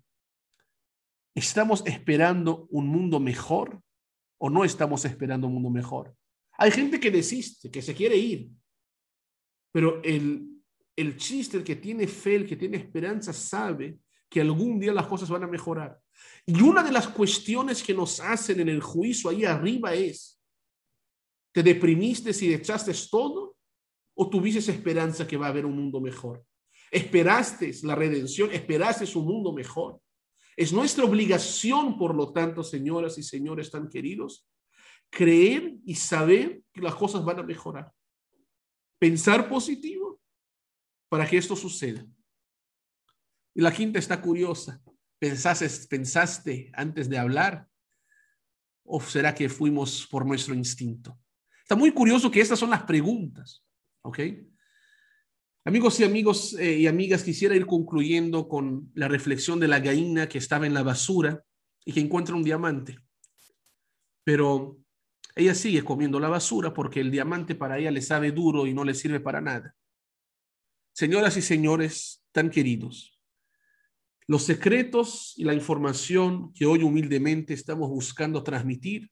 Speaker 1: ¿Estamos esperando un mundo mejor o no estamos esperando un mundo mejor? Hay gente que desiste, que se quiere ir, pero el, el chiste, el que tiene fe, el que tiene esperanza, sabe que algún día las cosas van a mejorar. Y una de las cuestiones que nos hacen en el juicio ahí arriba es, ¿te deprimiste si echaste todo o tuviste esperanza que va a haber un mundo mejor? Esperaste la redención, esperaste un mundo mejor. Es nuestra obligación, por lo tanto, señoras y señores tan queridos, creer y saber que las cosas van a mejorar. Pensar positivo para que esto suceda. Y la quinta está curiosa. ¿Pensaste, pensaste antes de hablar? ¿O será que fuimos por nuestro instinto? Está muy curioso que estas son las preguntas. ¿Ok? Amigos y amigos eh, y amigas, quisiera ir concluyendo con la reflexión de la gallina que estaba en la basura y que encuentra un diamante. Pero ella sigue comiendo la basura porque el diamante para ella le sabe duro y no le sirve para nada. Señoras y señores tan queridos, los secretos y la información que hoy humildemente estamos buscando transmitir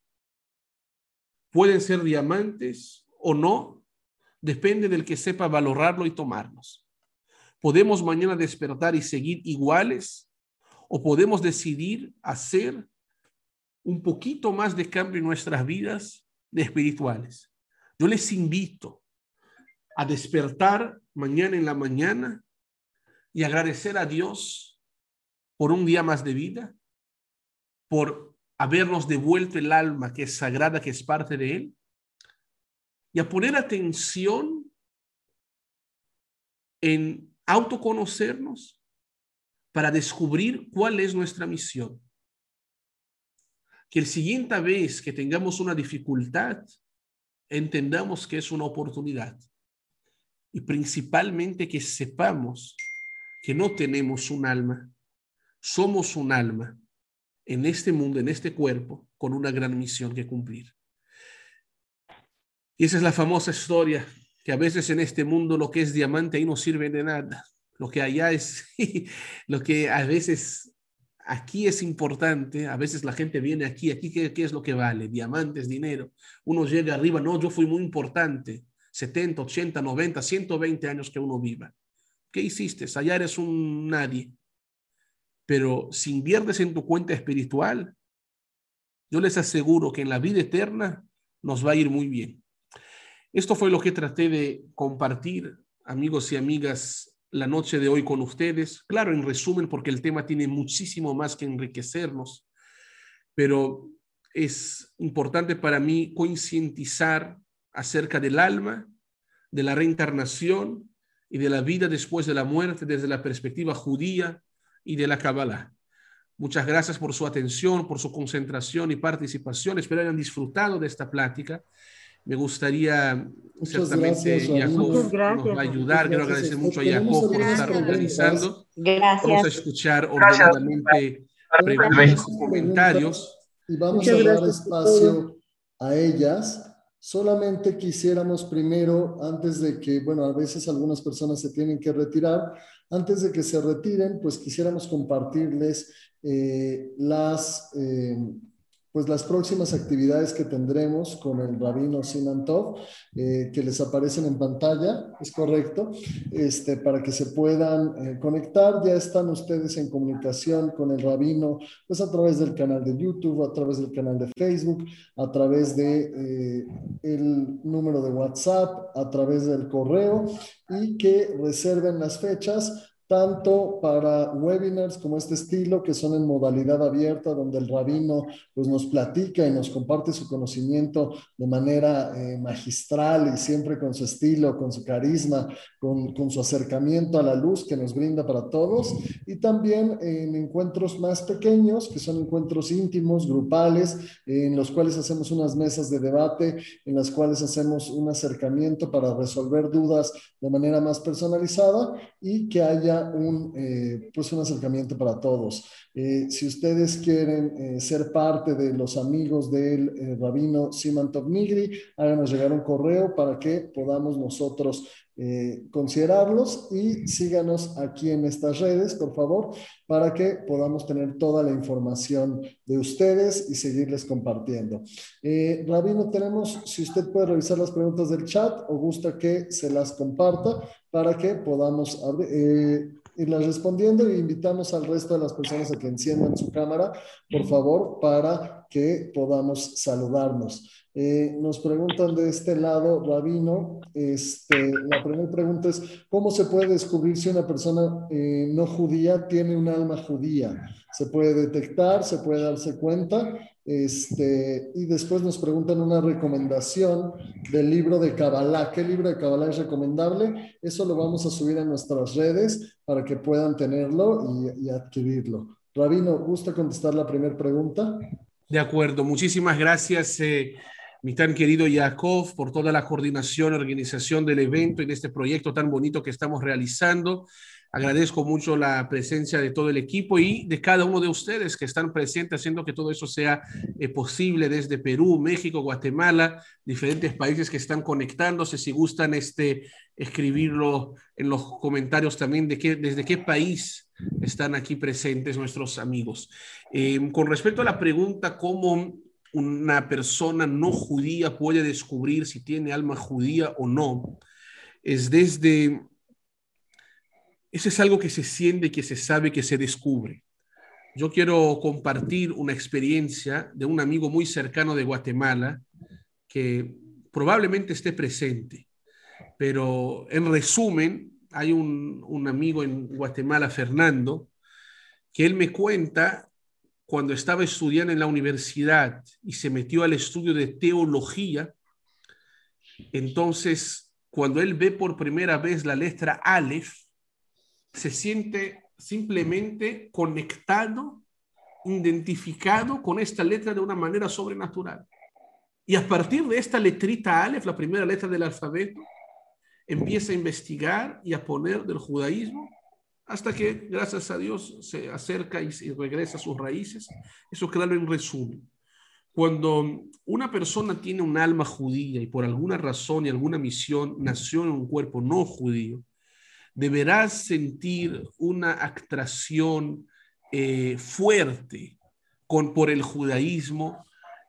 Speaker 1: pueden ser diamantes o no, depende del que sepa valorarlo y tomarnos. Podemos mañana despertar y seguir iguales o podemos decidir hacer un poquito más de cambio en nuestras vidas de espirituales. Yo les invito a despertar mañana en la mañana y agradecer a Dios por un día más de vida, por habernos devuelto el alma que es sagrada, que es parte de Él, y a poner atención en autoconocernos para descubrir cuál es nuestra misión. Que el siguiente vez que tengamos una dificultad, entendamos que es una oportunidad. Y principalmente que sepamos que no tenemos un alma, somos un alma en este mundo, en este cuerpo, con una gran misión que cumplir. Y esa es la famosa historia, que a veces en este mundo lo que es diamante ahí no sirve de nada. Lo que allá es, lo que a veces aquí es importante, a veces la gente viene aquí, aquí ¿qué, qué es lo que vale? Diamantes, dinero. Uno llega arriba, no, yo fui muy importante, 70, 80, 90, 120 años que uno viva. ¿Qué hiciste? Allá eres un nadie. Pero si inviertes en tu cuenta espiritual, yo les aseguro que en la vida eterna nos va a ir muy bien. Esto fue lo que traté de compartir, amigos y amigas la noche de hoy con ustedes. Claro, en resumen, porque el tema tiene muchísimo más que enriquecernos, pero es importante para mí concientizar acerca del alma, de la reencarnación y de la vida después de la muerte desde la perspectiva judía y de la Kabbalah. Muchas gracias por su atención, por su concentración y participación. Espero hayan disfrutado de esta plática. Me gustaría, ciertamente, Jacob nos va a ayudar. Quiero agradecer mucho a Jacob por estar organizando.
Speaker 2: Gracias.
Speaker 1: Vamos a escuchar ordenadamente preguntas y comentarios.
Speaker 3: Y vamos a dar espacio a ellas. Solamente quisiéramos primero, antes de que, bueno, a veces algunas personas se tienen que retirar, antes de que se retiren, pues quisiéramos compartirles eh, las, eh, pues las próximas actividades que tendremos con el rabino Sinantov, eh, que les aparecen en pantalla, es correcto, este, para que se puedan eh, conectar. Ya están ustedes en comunicación con el rabino, pues a través del canal de YouTube, a través del canal de Facebook, a través de eh, el número de WhatsApp, a través del correo y que reserven las fechas tanto para webinars como este estilo, que son en modalidad abierta, donde el rabino pues, nos platica y nos comparte su conocimiento de manera eh, magistral y siempre con su estilo, con su carisma, con, con, su acercamiento a la luz que nos brinda para todos, y también en encuentros más pequeños, que son encuentros íntimos, grupales, en los cuales hacemos unas mesas de debate, en las cuales hacemos un acercamiento para resolver dudas de manera más personalizada y que haya un, eh, pues un acercamiento para todos. Eh, si ustedes quieren eh, ser parte de los amigos del rabino Simon Nigri, háganos llegar un correo para que podamos nosotros considerarlos y síganos aquí en estas redes, por favor, para que podamos tener toda la información de ustedes y seguirles compartiendo. Rabino, tenemos, si usted puede revisar las preguntas del chat o gusta que se las comparta para que podamos eh, irlas respondiendo invitamos al resto de las personas a que enciendan su cámara, por favor, para que podamos saludarnos. Eh, nos preguntan de este lado, Rabino, este, la primera pregunta es, ¿cómo se puede descubrir si una persona eh, no judía tiene un alma judía? ¿Se puede detectar? ¿Se puede darse cuenta? Este, y después nos preguntan una recomendación del libro de Kabbalah. ¿Qué libro de Kabbalah es recomendable? Eso lo vamos a subir a nuestras redes para que puedan tenerlo y, adquirirlo. Rabino, ¿gusta contestar la primera pregunta?
Speaker 1: De acuerdo, muchísimas gracias, eh, mi tan querido Yakov, por toda la coordinación, organización del evento en este proyecto tan bonito que estamos realizando. Agradezco mucho la presencia de todo el equipo y de cada uno de ustedes que están presentes haciendo que todo eso sea eh, posible desde Perú, México, Guatemala, diferentes países que están conectándose. Si gustan este, escribirlo en los comentarios también de qué, desde qué país están aquí presentes nuestros amigos. Em, con respecto a la pregunta cómo una persona no judía puede descubrir si tiene alma judía o no, es desde eso es algo que se siente, que se sabe, que se descubre. Yo quiero compartir una experiencia de un amigo muy cercano de Guatemala que probablemente esté presente, pero en resumen, hay un, amigo en Guatemala, Fernando, que él me cuenta cuando estaba estudiando en la universidad y se metió al estudio de teología, entonces cuando él ve por primera vez la letra Aleph, se siente simplemente conectado, identificado con esta letra de una manera sobrenatural. Y a partir de esta letrita Aleph, la primera letra del alfabeto, empieza a investigar y a poner del judaísmo hasta que, gracias a Dios, se acerca y, regresa a sus raíces. Eso claro en resumen. Cuando una persona tiene un alma judía y por alguna razón y alguna misión nació en un cuerpo no judío, deberás sentir una atracción eh, fuerte con, por el judaísmo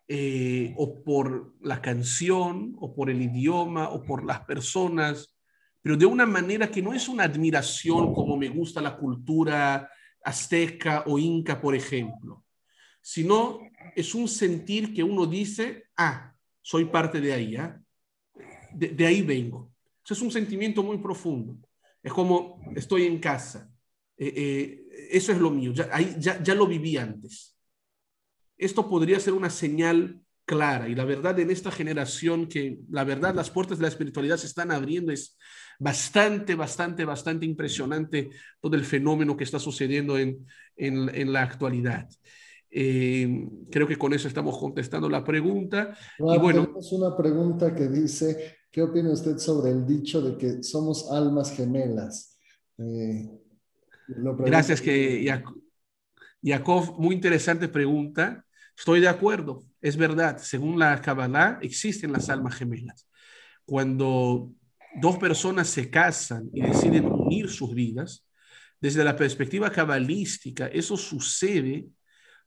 Speaker 1: eh, o por la canción o por el idioma o por las personas, pero de una manera que no es una admiración como me gusta la cultura azteca o inca, por ejemplo, sino es un sentir que uno dice, ah, soy parte de ahí, ¿ah? de, de ahí vengo. es un sentimiento muy profundo Es como estoy en casa. Eh, eh, eso es lo mío. Ya, ahí, ya, ya lo viví antes. Esto podría ser una señal clara y la verdad en esta generación que la verdad las puertas de la espiritualidad se están abriendo es bastante, bastante, bastante impresionante todo el fenómeno que está sucediendo en, en, en la actualidad. Eh, creo que con eso estamos contestando la pregunta.
Speaker 3: y bueno, tenemos una pregunta que dice, ¿qué opina usted sobre el dicho de que somos almas gemelas?
Speaker 1: Eh, Gracias que Jacob, muy interesante pregunta. Estoy de acuerdo, es verdad. Según la Kabbalah, existen las almas gemelas. Cuando dos personas se casan y deciden unir sus vidas, desde la perspectiva cabalística, eso sucede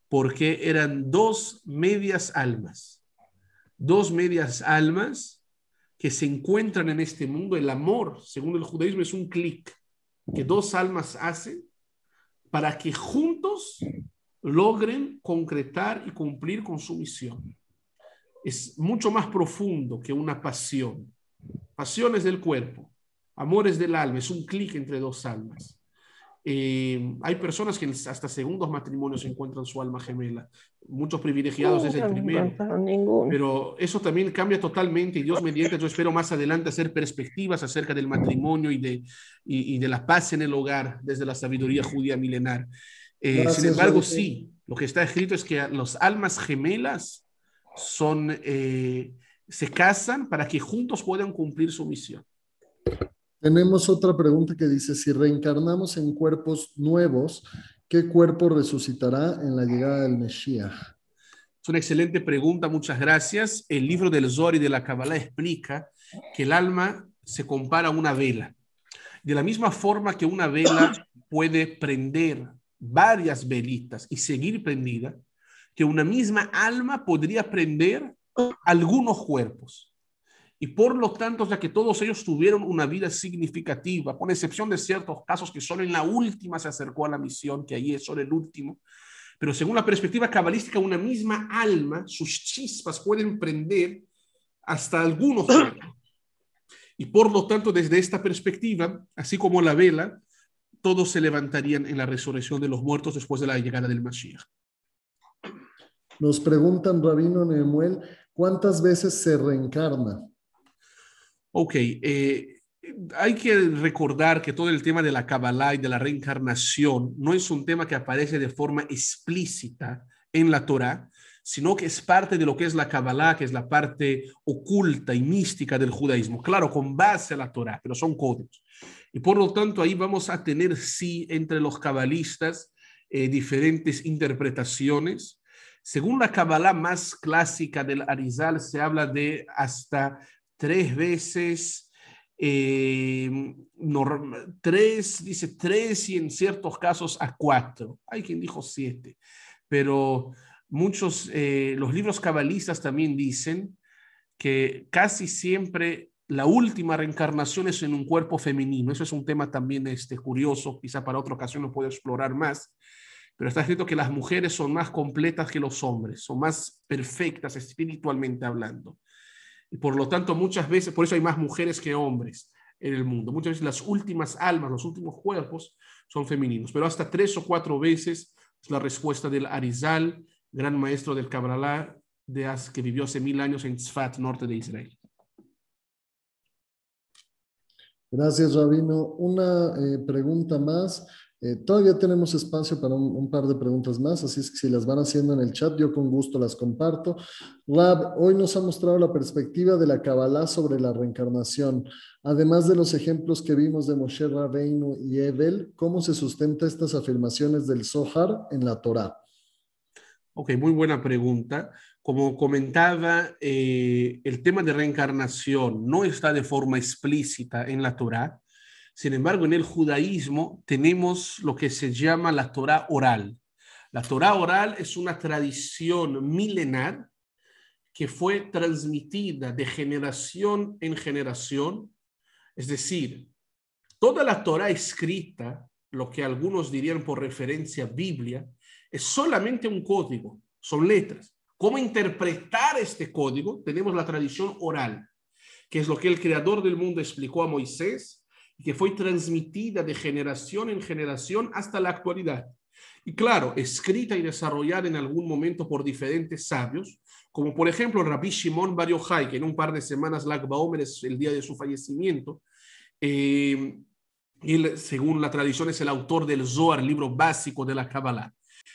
Speaker 1: porque eran dos medias almas, dos medias almas que se encuentran en este mundo. El amor, según el judaísmo, es un clic que dos almas hacen para que juntos logren concretar y cumplir con su misión. Es mucho más profundo que una pasión. Pasiones del cuerpo, amores del alma, es un clic entre dos almas. Eh, hay personas que hasta segundos matrimonios encuentran su alma gemela. Muchos privilegiados es el primero. Pero eso también cambia totalmente y Dios mediante, yo espero más adelante hacer perspectivas acerca del matrimonio y de, y, de la paz en el hogar desde la sabiduría judía milenar. Eh, sin embargo, sí, lo que está escrito es que las almas gemelas son, eh, se casan para que juntos puedan cumplir su misión.
Speaker 3: Tenemos otra pregunta que dice, si reencarnamos en cuerpos nuevos, ¿qué cuerpo resucitará en la llegada del Mesías?
Speaker 1: Es una excelente pregunta, muchas gracias. El libro del Zori de la Kabbalah explica que el alma se compara a una vela. De la misma forma que una vela puede prender varias velitas y seguir prendida, que una misma alma podría prender algunos cuerpos. Y por lo tanto, ya que todos ellos tuvieron una vida significativa, con excepción de ciertos casos que solo en la última se acercó a la misión, que ahí es solo el último, pero según la perspectiva cabalística, una misma alma, sus chispas pueden prender hasta algunos Y por lo tanto, desde esta perspectiva, así como la vela, todos se levantarían en la resurrección de los muertos después de la llegada del Mashiach.
Speaker 3: Nos preguntan, Rabino Nemuel, ¿cuántas veces se reencarna?
Speaker 1: Ok, eh, hay que recordar que todo el tema de la Kabbalah y de la reencarnación no es un tema que aparece de forma explícita en la Torah, sino que es parte de lo que es la Kabbalah, que es la parte oculta y mística del judaísmo. Claro, con base a la Torah, pero son códigos. Y por lo tanto, ahí vamos a tener, sí, entre los cabalistas, eh, diferentes interpretaciones. Según la Kabbalah más clásica del Arizal, se habla de hasta tres veces, eh, tres, dice tres y en ciertos casos a cuatro. Hay quien dijo siete, pero muchos, eh, los libros cabalistas también dicen que casi siempre la última reencarnación es en un cuerpo femenino. Eso es un tema también este, curioso, quizá para otra ocasión lo puedo explorar más, pero está escrito que las mujeres son más completas que los hombres, son más perfectas espiritualmente hablando. Y por lo tanto, muchas veces, por eso hay más mujeres que hombres en el mundo. Muchas veces las últimas almas, los últimos cuerpos son femeninos, pero hasta tres o cuatro veces es la respuesta del Arizal, gran maestro del Kabbalah, de, que vivió hace mil años en Tzfat, norte de Israel.
Speaker 3: Gracias, Rabino. Una eh, pregunta más. Eh, todavía tenemos espacio para un, par de preguntas más, así es que si las van haciendo en el chat, yo con gusto las comparto. Rab, hoy nos ha mostrado la perspectiva de la Kabbalah sobre la reencarnación, además de los ejemplos que vimos de Moshe Rabbeinu y Evel, ¿cómo se sustenta estas afirmaciones del Zohar en la Torah?
Speaker 1: Ok, muy buena pregunta. Como comentaba, eh, el tema de reencarnación no está de forma explícita en la Torah, sin embargo, en el judaísmo tenemos lo que se llama la Torah oral. La Torah oral es una tradición milenar que fue transmitida de generación en generación. Es decir, toda la Torah escrita, lo que algunos dirían por referencia Biblia, es solamente un código, son letras. ¿Cómo interpretar este código? Tenemos la tradición oral, que es lo que el creador del mundo explicó a Moisés que fue transmitida de generación en generación hasta la actualidad. Y claro, escrita y desarrollada en algún momento por diferentes sabios, como por ejemplo Rabbi Shimon Bar Yochai, que en un par de semanas Lag Baomer es el día de su fallecimiento, eh, él, según la tradición, es el autor del Zohar, libro básico de la Kabbalah.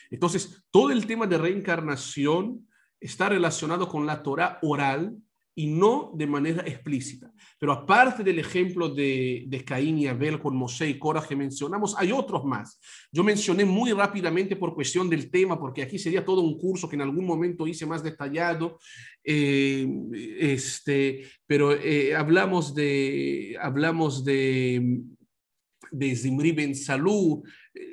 Speaker 1: Entonces, todo el tema de reencarnación está relacionado con la Torah oral y no de manera explícita. Pero aparte del ejemplo de, de Caín y Abel con Mosé y Cora que mencionamos, hay otros más. Yo mencioné muy rápidamente por cuestión del tema, porque aquí sería todo un curso que en algún momento hice más detallado, eh, este, pero eh, hablamos de, hablamos de, de Zimri Ben Salú,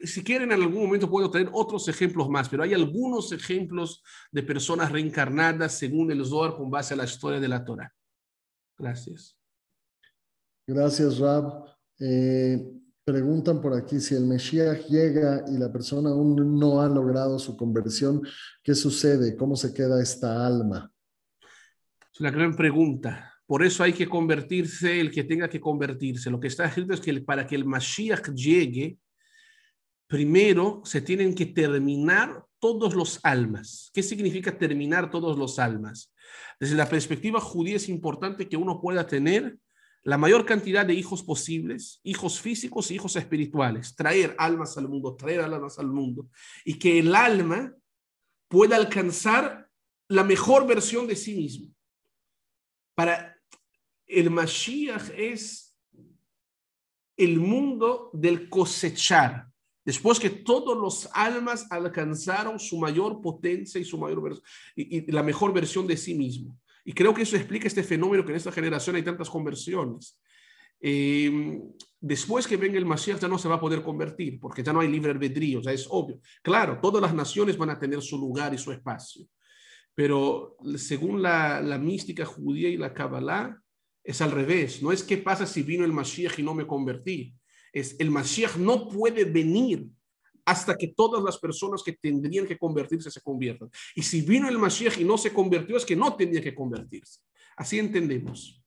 Speaker 1: si quieren, en algún momento puedo traer otros ejemplos más, pero hay algunos ejemplos de personas reencarnadas según el Zohar con base a la historia de la Torah. Gracias.
Speaker 3: Gracias, Rab. Eh, preguntan por aquí si el Mesías llega y la persona aún no ha logrado su conversión, ¿qué sucede? ¿Cómo se queda esta alma?
Speaker 1: Es una gran pregunta. Por eso hay que convertirse el que tenga que convertirse. Lo que está escrito es que para que el Mashiach llegue, primero se tienen que terminar todos los almas. ¿Qué significa terminar todos los almas? Desde la perspectiva judía es importante que uno pueda tener la mayor cantidad de hijos posibles, hijos físicos y hijos espirituales, traer almas al mundo, traer almas al mundo, y que el alma pueda alcanzar la mejor versión de sí mismo. Para el Mashiach es el mundo del cosechar, Después que todos los almas alcanzaron su mayor potencia y su mayor la mejor versión de sí mismo. Y creo que eso explica este fenómeno que en esta generación hay tantas conversiones. Em, después que venga el Mashiach ya no se va a poder convertir, porque ya no hay libre albedrío, ya es obvio. Claro, todas las naciones van a tener su lugar y su espacio, pero según la, la mística judía y la Kabbalah, es al revés. No es qué pasa si vino el Mashiach y no me convertí es el Mashiach no puede venir hasta que todas las personas que tendrían que convertirse se conviertan. Y si vino el Mashiach y no se convirtió, es que no tenía que convertirse. Así entendemos.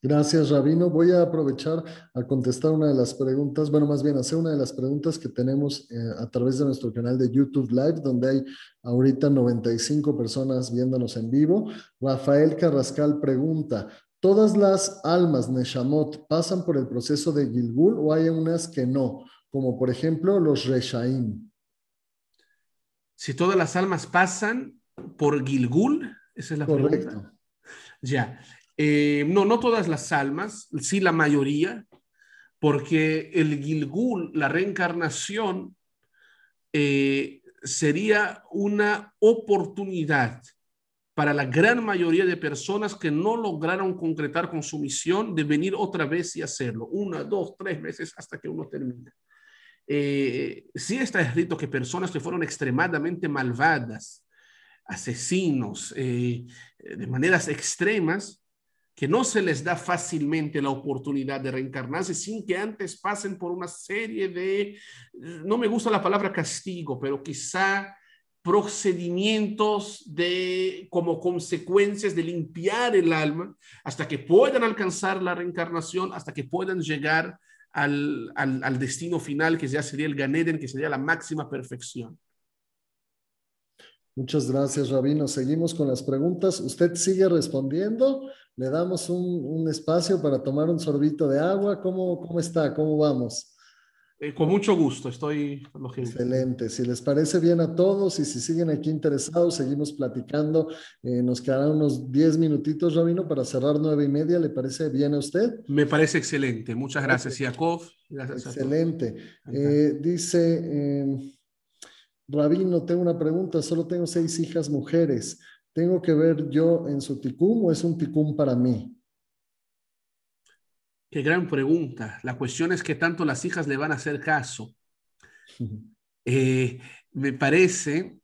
Speaker 3: Gracias, Rabino. Voy a aprovechar a contestar una de las preguntas, bueno, más bien hacer una de las preguntas que tenemos eh, a través de nuestro canal de YouTube Live, donde hay ahorita 95 personas viéndonos en vivo. Rafael Carrascal pregunta, ¿Todas las almas Neshamot pasan por el proceso de Gilgul o hay unas que no? Como por ejemplo los Reshaim.
Speaker 1: Si todas las almas pasan por Gilgul, esa es la Correcto. Ya. Eh, no, no todas las almas, sí la mayoría, porque el Gilgul, la reencarnación, eh, sería una oportunidad para la gran mayoría de personas que no lograron concretar con su misión de venir otra vez y hacerlo, una, dos, tres veces hasta que uno termina. Eh, sí está escrito que personas que fueron extremadamente malvadas, asesinos, eh, de maneras extremas, que no se les da fácilmente la oportunidad de reencarnarse sin que antes pasen por una serie de, no me gusta la palabra castigo, pero quizá procedimientos de, como consecuencias de limpiar el alma hasta que puedan alcanzar la reencarnación, hasta que puedan llegar al, al, destino final, que ya sería el Ganeden, que sería la máxima perfección.
Speaker 3: Muchas gracias, Rabino. Seguimos con las preguntas. Usted sigue respondiendo. Le damos un, un espacio para tomar un sorbito de agua. ¿Cómo, cómo está? ¿Cómo vamos?
Speaker 1: Eh, con mucho gusto, estoy
Speaker 3: Excelente. Si les parece bien a todos y si siguen aquí interesados, seguimos platicando. Eh, nos quedarán unos 10 minutitos, Rabino, para cerrar nueve y media. ¿Le parece bien a usted?
Speaker 1: Me parece excelente. Muchas gracias, Yakov. Gracias
Speaker 3: excelente. Eh, dice, Rabino, tengo una pregunta. Solo tengo seis hijas mujeres. ¿Tengo que ver yo en su ticum o es un ticum para mí?
Speaker 1: Qué gran pregunta. La cuestión es que tanto las hijas le van a hacer caso. Eh, me parece,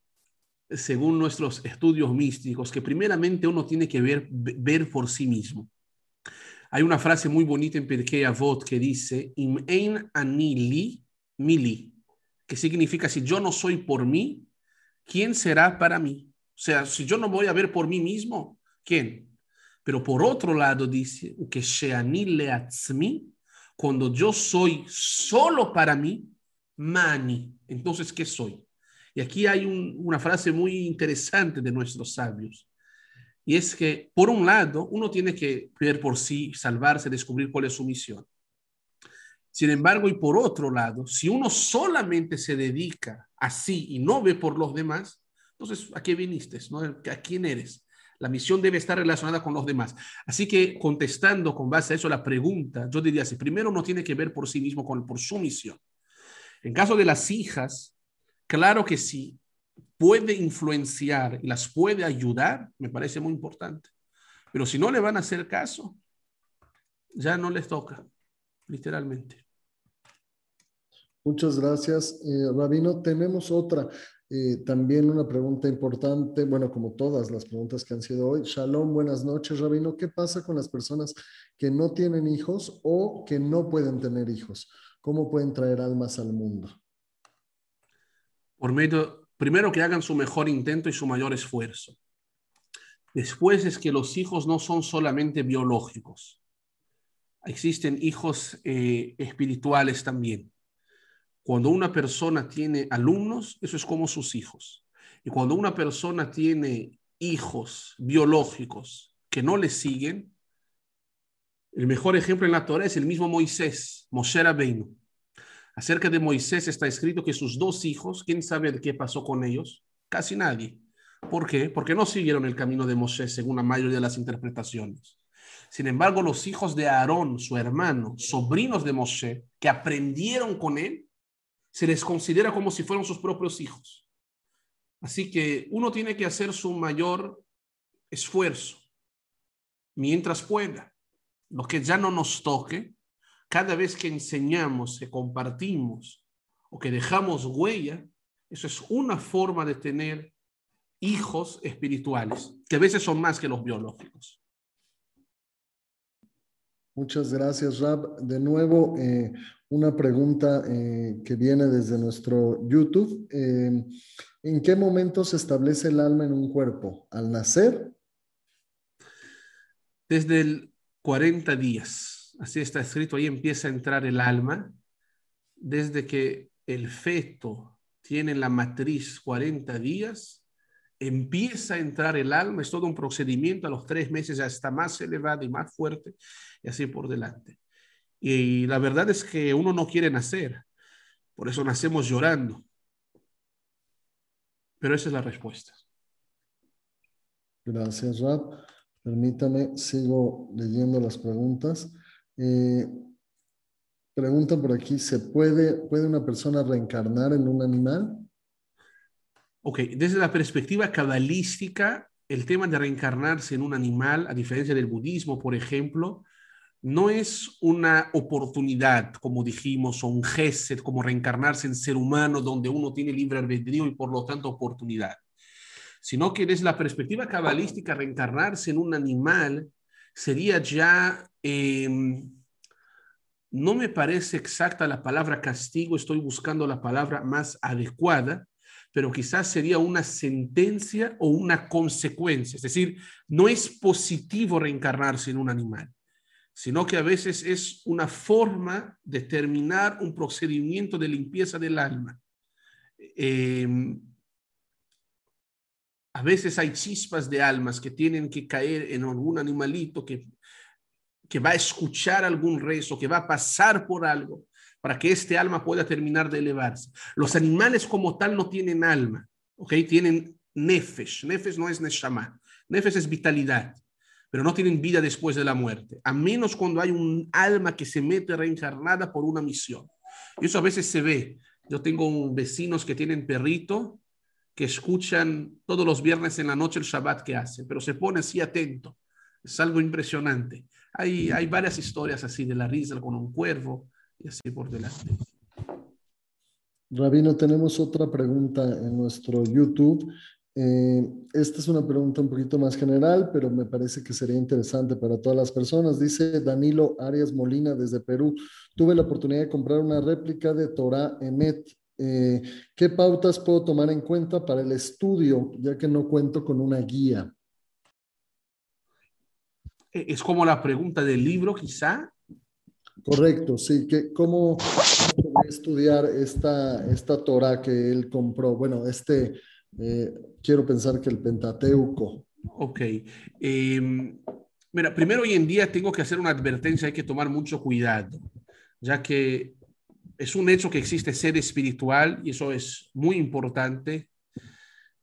Speaker 1: según nuestros estudios místicos, que primeramente uno tiene que ver, ver por sí mismo. Hay una frase muy bonita en Perkei Avot que dice, Im ein anili mili, que significa, si yo no soy por mí, ¿quién será para mí? O sea, si yo no voy a ver por mí mismo, ¿quién? Pero por otro lado dice que cuando yo soy solo para mí, Mani. Entonces, ¿qué soy? Y aquí hay una frase muy interesante de nuestros sabios. Y es que, por un lado, uno tiene que ver por sí, salvarse, descubrir cuál es su misión. Sin embargo, y por otro lado, si uno solamente se dedica así y no ve por los demás, entonces, ¿a qué viniste? ¿no? ¿A quién eres? La misión debe estar relacionada con los demás. Así que contestando con base a eso la pregunta, yo diría si primero uno tiene que ver por sí mismo, con, por su misión. En caso de las hijas, claro que sí, puede influenciar y las puede ayudar, me parece muy importante. Pero si no le van a hacer caso, ya no les toca, literalmente.
Speaker 3: Muchas gracias, eh, Rabino. Tenemos otra, eh, también una pregunta importante, bueno, como todas las preguntas que han sido hoy. Shalom, buenas noches, Rabino. ¿Qué pasa con las personas que no tienen hijos o que no pueden tener hijos? ¿Cómo pueden traer almas al mundo?
Speaker 1: Por medio, primero que hagan su mejor intento y su mayor esfuerzo. Después es que los hijos no son solamente biológicos. Existen hijos eh, espirituales también. Cuando una persona tiene alumnos, eso es como sus hijos. Y cuando una persona tiene hijos biológicos que no le siguen, el mejor ejemplo en la Torah es el mismo Moisés, Moshe Rabbeinu. Acerca de Moisés está escrito que sus dos hijos, ¿quién sabe qué pasó con ellos? Casi nadie. ¿Por qué? Porque no siguieron el camino de Moisés según la mayoría de las interpretaciones. Sin embargo, los hijos de Aarón, su hermano, sobrinos de Moshe, que aprendieron con él, se les considera como si fueran sus propios hijos. Así que uno tiene que hacer su mayor esfuerzo mientras pueda. Lo que ya no nos toque, cada vez que enseñamos, que compartimos o que dejamos huella, eso es una forma de tener hijos espirituales, que a veces son más que los biológicos.
Speaker 3: Muchas gracias, Rab. De nuevo, eh, una pregunta eh, que viene desde nuestro YouTube. Eh, ¿En qué momento se establece el alma en un cuerpo? ¿Al nacer?
Speaker 1: Desde el 40 días. Así está escrito, ahí empieza a entrar el alma. Desde que el feto tiene la matriz 40 días, empieza a entrar el alma, es todo un procedimiento, a los tres meses ya está más elevado y más fuerte, y así por delante. Y la verdad es que uno no quiere nacer, por eso nacemos llorando. Pero esa es la respuesta.
Speaker 3: Gracias, Rab. Permítame, sigo leyendo las preguntas. Eh, preguntan por aquí, ¿se puede, puede una persona reencarnar en un animal?
Speaker 1: Ok, desde la perspectiva cabalística, el tema de reencarnarse en un animal, a diferencia del budismo, por ejemplo, no es una oportunidad, como dijimos, o un geset, como reencarnarse en ser humano, donde uno tiene libre albedrío y por lo tanto oportunidad, sino que desde la perspectiva cabalística, reencarnarse en un animal sería ya, em, no me parece exacta la palabra castigo, estoy buscando la palabra más adecuada, pero quizás sería una sentencia o una consecuencia. Es decir, no es positivo reencarnarse en un animal, sino que a veces es una forma de terminar un procedimiento de limpieza del alma. Em, a veces hay chispas de almas que tienen que caer en algún animalito que, que va a escuchar algún rezo, que va a pasar por algo para que este alma pueda terminar de elevarse. Los animales como tal no tienen alma, ¿ok? Tienen nefesh. Nefesh no es neshama. Nefesh es vitalidad, pero no tienen vida después de la muerte, a menos cuando hay un alma que se mete reencarnada por una misión. Y eso a veces se ve. Yo tengo vecinos que tienen perrito que escuchan todos los viernes en la noche el Shabbat que hace, pero se pone así atento. Es algo impresionante. Hay, hay varias historias así de la risa con un cuervo, y así por delante.
Speaker 3: Rabino, tenemos otra pregunta en nuestro YouTube. Eh, esta es una pregunta un poquito más general, pero me parece que sería interesante para todas las personas. Dice Danilo Arias Molina desde Perú. Tuve la oportunidad de comprar una réplica de Torah Emet. Eh, ¿Qué pautas puedo tomar en cuenta para el estudio, ya que no cuento con una guía?
Speaker 1: E, es como la pregunta del libro, quizá.
Speaker 3: Correcto, sí. Que, ¿Cómo estudiar esta, esta Torah que él compró? Bueno, este, eh, quiero pensar que el Pentateuco.
Speaker 1: Ok. Em, mira, primero hoy en día tengo que hacer una advertencia, hay que tomar mucho cuidado, ya que es un hecho que existe ser espiritual y eso es muy importante.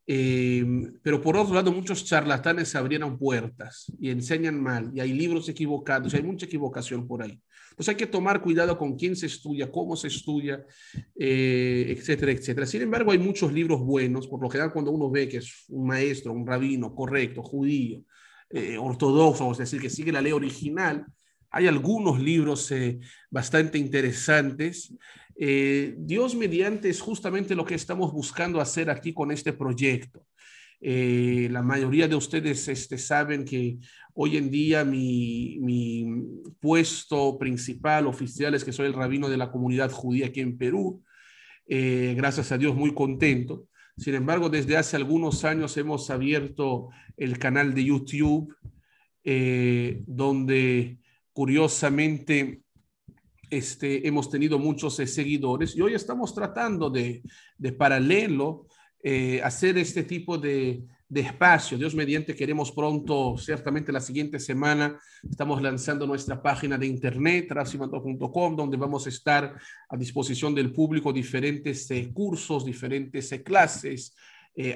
Speaker 1: Eh, pero por otro lado, muchos charlatanes abrieron puertas y enseñan mal, y hay libros equivocados, hay mucha equivocación por ahí. Entonces hay que tomar cuidado con quién se estudia, cómo se estudia, eh, etcétera, etcétera. Sin embargo, hay muchos libros buenos, por lo general cuando uno ve que es un maestro, un rabino correcto, judío, eh, ortodoxo, es decir, que sigue la ley original, hay algunos libros eh, bastante interesantes. Eh, Dios mediante es justamente lo que estamos buscando hacer aquí con este proyecto. Eh, la mayoría de ustedes este, saben que hoy en día mi, puesto principal oficial es que soy el rabino de la comunidad judía aquí en Perú. gracias a Dios, muy contento. Sin embargo, desde hace algunos años hemos abierto el canal de YouTube, donde Curiosamente, este, hemos tenido muchos eh, seguidores y hoy estamos tratando de, de paralelo eh, hacer este tipo de, de espacio. Dios mediante, queremos pronto, ciertamente la siguiente semana, estamos lanzando nuestra página de internet, rafsimanto.com, donde vamos a estar a disposición del público diferentes eh, cursos, diferentes clases,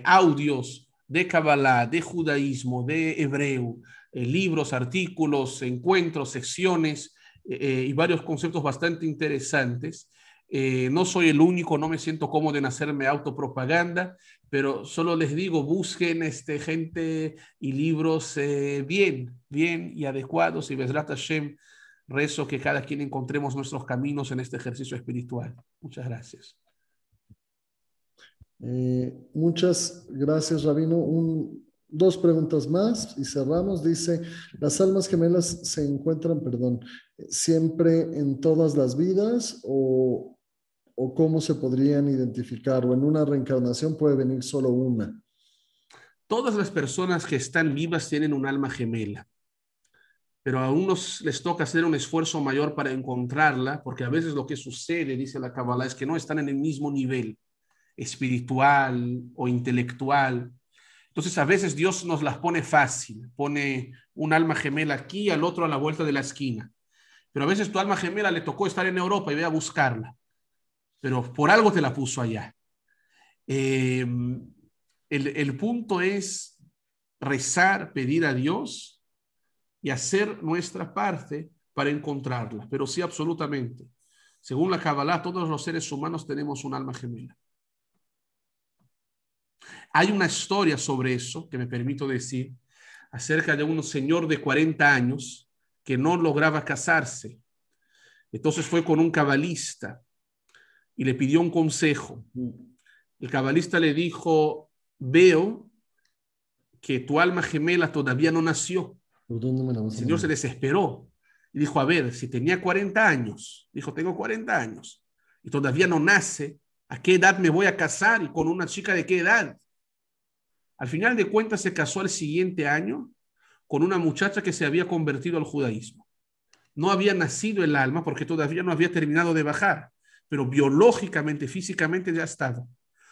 Speaker 1: audios de Kabbalah, de judaísmo, de hebreo, eh, libros, artículos, encuentros, secciones eh, eh, y varios conceptos bastante interesantes. No soy el único, no me siento cómodo en hacerme autopropaganda, pero solo les digo, busquen este, gente y libros bien, bien y adecuados y Besrat Hashem, rezo que cada quien encontremos nuestros caminos en este ejercicio espiritual. Muchas gracias.
Speaker 3: muchas gracias, Rabino. Un, dos preguntas más y cerramos. Dice, ¿las almas gemelas se encuentran, perdón, siempre en todas las vidas o, o cómo se podrían identificar? ¿O en una reencarnación puede venir solo una?
Speaker 1: Todas las personas que están vivas tienen un alma gemela, pero a unos les toca hacer un esfuerzo mayor para encontrarla, porque a veces lo que sucede, dice la Kabbalah, es que no están en el mismo nivel espiritual o intelectual entonces a veces Dios nos las pone fácil, pone un alma gemela aquí, al otro a la vuelta de la esquina. Pero a veces tu alma gemela le tocó estar en Europa y ve a buscarla, pero por algo te la puso allá. Em, el, el punto es rezar, pedir a Dios y hacer nuestra parte para encontrarla, pero sí absolutamente. Según la Kabbalah, todos los seres humanos tenemos un alma gemela. Hay una historia sobre eso que me permito decir, acerca de un señor de 40 años que no lograba casarse. Entonces fue con un cabalista y le pidió un consejo. El cabalista le dijo, veo que tu alma gemela todavía no nació. El señor se desesperó y dijo, a ver, si tenía 40 años, dijo, tengo 40 años y todavía no nace, ¿a qué edad me voy a casar y con una chica de qué edad? Al final de cuentas se casó al siguiente año con una muchacha que se había convertido al judaísmo. No había nacido el alma porque todavía no había terminado de bajar, pero biológicamente, físicamente ya estaba.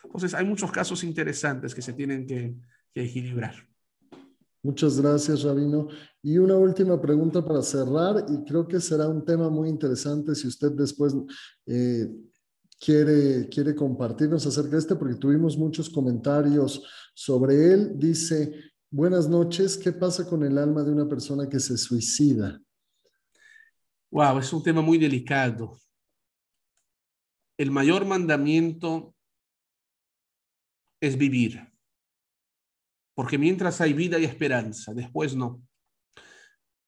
Speaker 1: Entonces hay muchos casos interesantes que se tienen que, equilibrar.
Speaker 3: Muchas gracias, Rabino. Y una última pregunta para cerrar, y creo que será un tema muy interesante si usted después eh, quiere, quiere compartirnos acerca de este, porque tuvimos muchos comentarios sobre él. Dice, buenas noches, ¿qué pasa con el alma de una persona que se suicida?
Speaker 1: Wow, es un tema muy delicado. El mayor mandamiento es vivir, porque mientras hay vida hay esperanza, después no.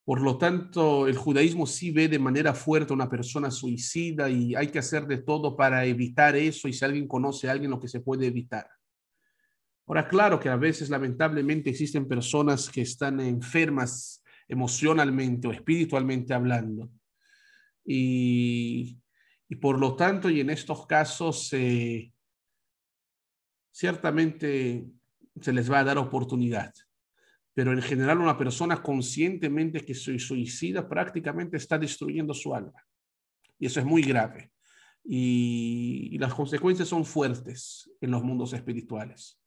Speaker 1: Por lo tanto, el judaísmo sí ve de manera fuerte a una persona suicida y hay que hacer de todo para evitar eso y si alguien conoce a alguien lo que se puede evitar. Ahora, claro que a veces lamentablemente existen personas que están enfermas emocionalmente o espiritualmente hablando. Y, por lo tanto, y en estos casos, eh, ciertamente se les va a dar oportunidad pero en general una persona conscientemente que se suicida prácticamente está destruyendo su alma. Y eso es muy grave. Y, y las consecuencias son fuertes en los mundos espirituales.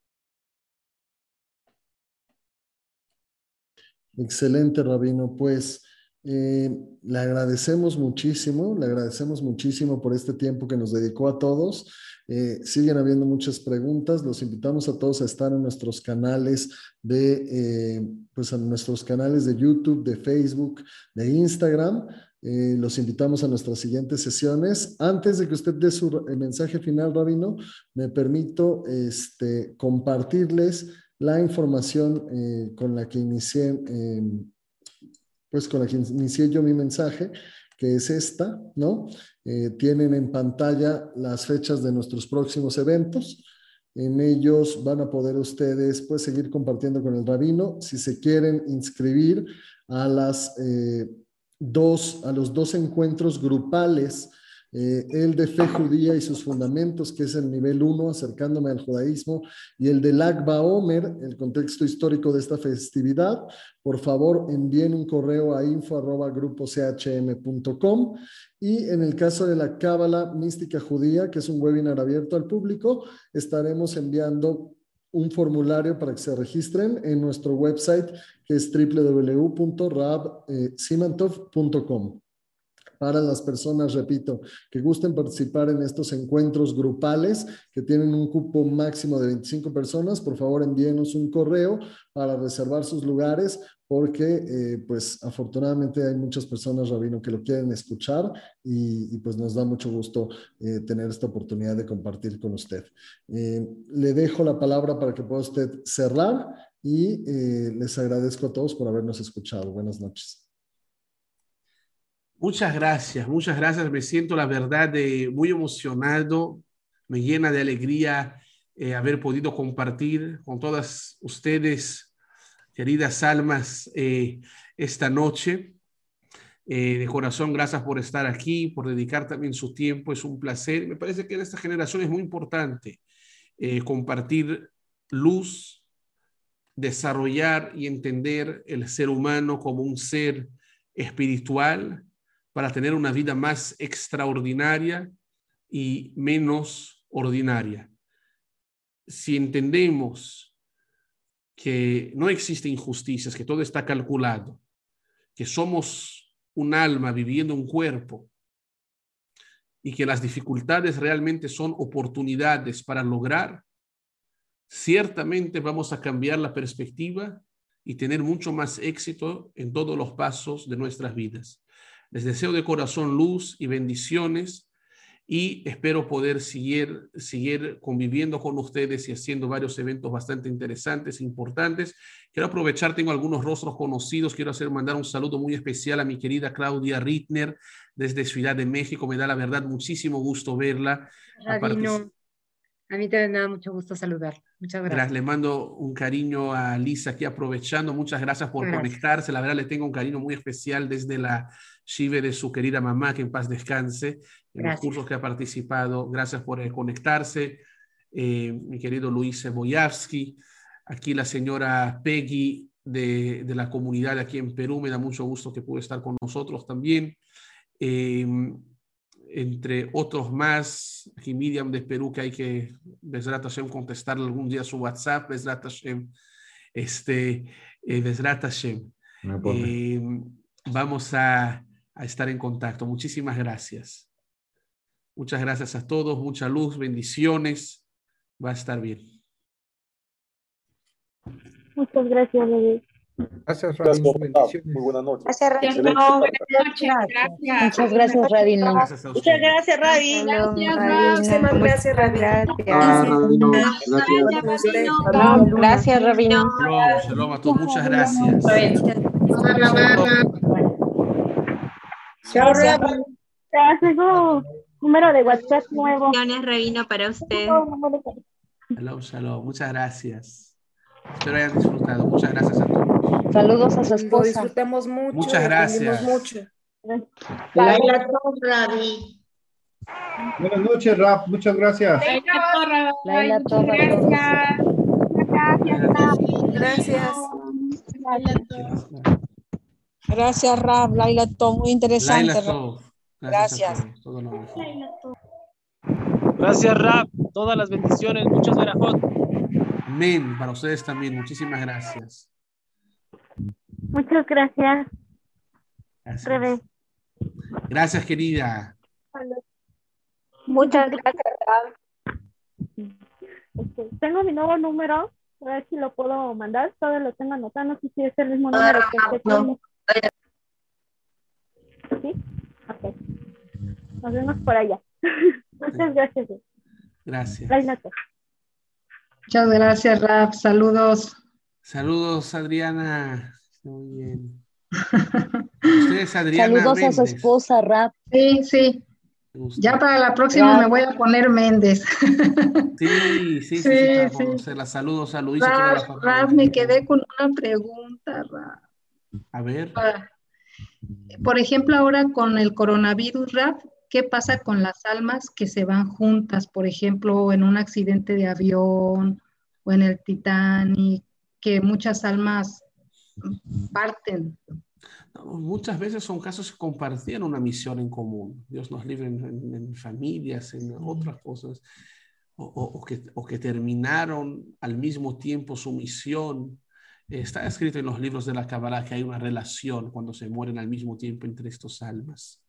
Speaker 3: Excelente, Rabino. Pues eh, le agradecemos muchísimo, le agradecemos muchísimo por este tiempo que nos dedicó a todos. Eh, siguen habiendo muchas preguntas. Los invitamos a todos a estar en nuestros canales de, eh, pues a nuestros canales de YouTube, de Facebook, de Instagram. los invitamos a nuestras siguientes sesiones. Antes de que usted dé su mensaje final, Rabino, me permito este, compartirles la información con la que inicié pues con la que inicié yo mi mensaje, que es esta, ¿no? Eh, tienen en pantalla las fechas de nuestros próximos eventos. En ellos van a poder ustedes pues seguir compartiendo con el rabino. Si se quieren inscribir a las eh, dos, a los dos encuentros grupales eh, el de fe judía y sus fundamentos, que es el nivel 1, acercándome al judaísmo, y el de Lagba Omer, el contexto histórico de esta festividad, por favor envíen un correo a info.grupochm.com y en el caso de la Cábala Mística Judía, que es un webinar abierto al público, estaremos enviando un formulario para que se registren en nuestro website que es www.rabsimantov.com para las personas, repito, que gusten participar en estos encuentros grupales que tienen un cupo máximo de 25 personas, por favor envíenos un correo para reservar sus lugares porque eh, pues afortunadamente hay muchas personas, Rabino, que lo quieren escuchar y, pues nos da mucho gusto eh, tener esta oportunidad de compartir con usted. Eh, le dejo la palabra para que pueda usted cerrar y les agradezco a todos por habernos escuchado. Buenas noches.
Speaker 1: Muchas gracias, muchas gracias. Me siento, la verdad, muy emocionado. Me llena de alegría eh, haber podido compartir con todas ustedes, queridas almas, eh, esta noche. Eh, de corazón, gracias por estar aquí, por dedicar también su tiempo. Es un placer. Me parece que en esta generación es muy importante compartir luz, desarrollar y entender el ser humano como un ser espiritual para tener una vida más extraordinaria y menos ordinaria. Si entendemos que no existe injusticias, que todo está calculado, que somos un alma viviendo un cuerpo y que las dificultades realmente son oportunidades para lograr, ciertamente vamos a cambiar la perspectiva y tener mucho más éxito en todos los pasos de nuestras vidas. Les deseo de corazón luz y bendiciones y espero poder seguir, seguir conviviendo con ustedes y haciendo varios eventos bastante interesantes, importantes. Quiero aprovechar, tengo algunos rostros conocidos, quiero hacer mandar un saludo muy especial a mi querida Claudia Rittner desde Ciudad de México, me da la verdad muchísimo gusto verla.
Speaker 2: A mí también me da mucho gusto saludar. Muchas gracias.
Speaker 1: Le mando un cariño a Lisa aquí aprovechando. Muchas gracias por conectarse. La verdad le tengo un cariño muy especial desde la Shive de su querida mamá, que en paz descanse, en los cursos que ha participado. Gracias por eh, conectarse. Eh, mi querido Luis Boyavsky. Aquí la señora Peggy de, de, la comunidad aquí en Perú. Me da mucho gusto que pudo estar con nosotros también. Eh, entre otros más, aquí Miriam de Perú, que hay que, Besrat Hashem, contestarle algún día su WhatsApp, Besrat Hashem, este, eh, Besrat Hashem. Eh, vamos a, a estar en contacto. Muchísimas gracias. Muchas gracias a todos, mucha luz, bendiciones. Va a estar bien.
Speaker 4: Muchas gracias, David.
Speaker 5: Gracias, Radino. Muy buenas noches.
Speaker 4: Gracias, Radino. Buenas noches.
Speaker 2: Gracias. Muchas gracias, Radino.
Speaker 4: Muchas gracias, Radino.
Speaker 2: Muchísimas gracias, Radino.
Speaker 4: Gracias, Radino.
Speaker 1: Shalom a todos. Muchas gracias.
Speaker 4: Chao. Gracias, número de WhatsApp nuevo.
Speaker 2: Rabino, para usted.
Speaker 1: Shalom, shalom. Muchas gracias. Espero hayan disfrutado. Muchas gracias a todos.
Speaker 2: Saludos a su esposa. Lo
Speaker 6: disfrutamos mucho.
Speaker 1: Muchas gracias.
Speaker 6: Mucho.
Speaker 5: Buenas noches, Rap. Muchas gracias.
Speaker 2: Laila Torra.
Speaker 6: Gracias. Gracias. Gracias, Rab. Laila Tom, muy interesante.
Speaker 1: Laila
Speaker 6: Gracias.
Speaker 7: Gracias, Rab. Todas las bendiciones. Muchas gracias.
Speaker 1: Amén. Para ustedes también. Muchísimas gracias.
Speaker 4: Muchas gracias.
Speaker 1: Gracias, gracias querida.
Speaker 4: Muchas gracias, Rab. Este, tengo mi nuevo número. A ver si lo puedo mandar. Todavía lo tengo anotado. No sé si es el mismo número que tengo. ¿Sí? Ok. Nos vemos por allá. Muchas gracias.
Speaker 1: Gracias.
Speaker 2: Muchas gracias, Rap. Saludos.
Speaker 1: Saludos, Adriana. Muy bien. Ustedes, Adriana.
Speaker 8: Saludos a su esposa, Rap.
Speaker 2: Sí, sí. Ya para la próxima me voy a poner Méndez.
Speaker 1: Sí, sí, sí. sí, sí, La saludo, saludos.
Speaker 2: Rap, me quedé con una pregunta, Rap.
Speaker 1: A ver.
Speaker 2: Ah, por ejemplo, ahora con el coronavirus, Rap, ¿qué pasa con las almas que se van juntas? Por ejemplo, en un accidente de avión o en el Titanic, que muchas almas parten.
Speaker 1: muchas veces son casos que compartían una misión en común. Dios nos libre en, familias, en otras cosas, o, que, o que terminaron al mismo tiempo su misión Está escrito en los libros de la Kabbalah que hay una relación cuando se mueren al mismo tiempo entre estos almas.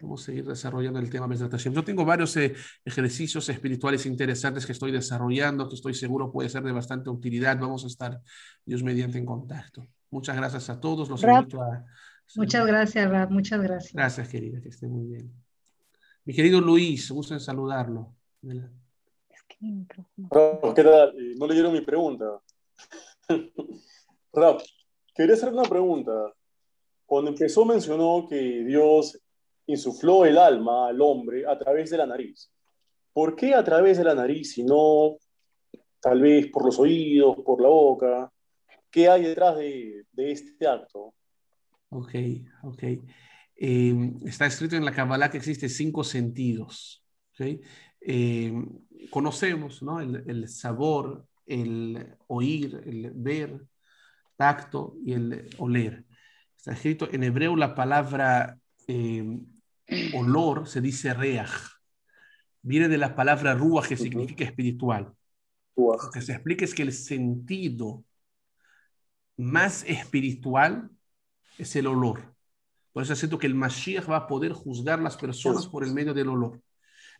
Speaker 1: Vamos a seguir desarrollando el tema meditación. Yo tengo varios eh, ejercicios espirituales interesantes que estoy desarrollando, que estoy seguro puede ser de bastante utilidad. Vamos a estar, Dios mediante, en contacto. Muchas gracias a todos. Los invito a...
Speaker 2: Muchas gracias, Rab. Muchas gracias.
Speaker 1: Gracias, querida. Que esté muy bien. Mi querido Luis, gusto en saludarlo.
Speaker 9: ¿Qué tal? Eh, no leyeron mi pregunta. Rap, quería hacer una pregunta. Cuando empezó mencionó que Dios insufló el alma al hombre a través de la nariz. ¿Por qué a través de la nariz y no tal vez por los oídos, por la boca? ¿Qué hay detrás de, este acto?
Speaker 1: Ok, ok. Em, está escrito en la Kabbalah que existen cinco sentidos. Em, conocemos ¿no? el, sabor, el oír, el ver, tacto y el oler. Está escrito en hebreo la palabra eh, olor, se dice reach. Viene de la palabra ruach, que significa espiritual. Lo que se explica es que el sentido más espiritual es el olor. Por eso siento que el Mashiach va a poder juzgar las personas por el medio del olor.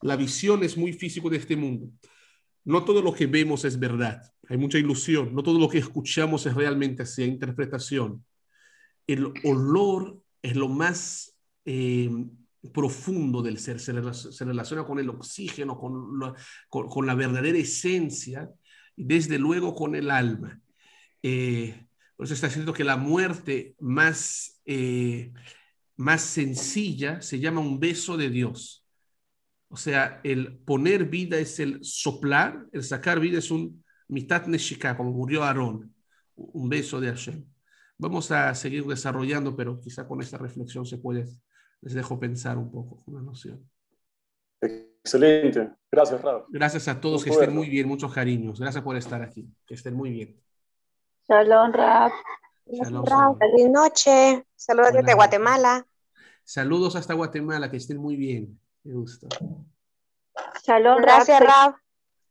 Speaker 1: La visión es muy físico de este mundo. No todo lo que vemos es verdad, hay mucha ilusión, no todo lo que escuchamos es realmente así, interpretación. El olor es lo más eh, profundo del ser, se, relaciona con el oxígeno, con la, con, la, verdadera esencia y desde luego con el alma. Eh, por eso está diciendo que la muerte más, eh, más sencilla se llama un beso de Dios. O sea, el poner vida es el soplar, el sacar vida es un mitat neshika, como murió Aarón, un beso de Hashem. Vamos a seguir desarrollando, pero quizá con esta reflexión se puede, les dejo pensar un poco, una noción.
Speaker 9: Excelente. Gracias, Raúl.
Speaker 1: Gracias a todos, que estén muy bien, muchos cariños. Gracias por estar aquí, que estén muy bien.
Speaker 10: Shalom, Rab.
Speaker 1: Shalom,
Speaker 10: Feliz noche. Saludos desde Guatemala.
Speaker 1: Saludos hasta Guatemala, que estén muy bien. Me gusta.
Speaker 10: Shalom, gracias, Rab.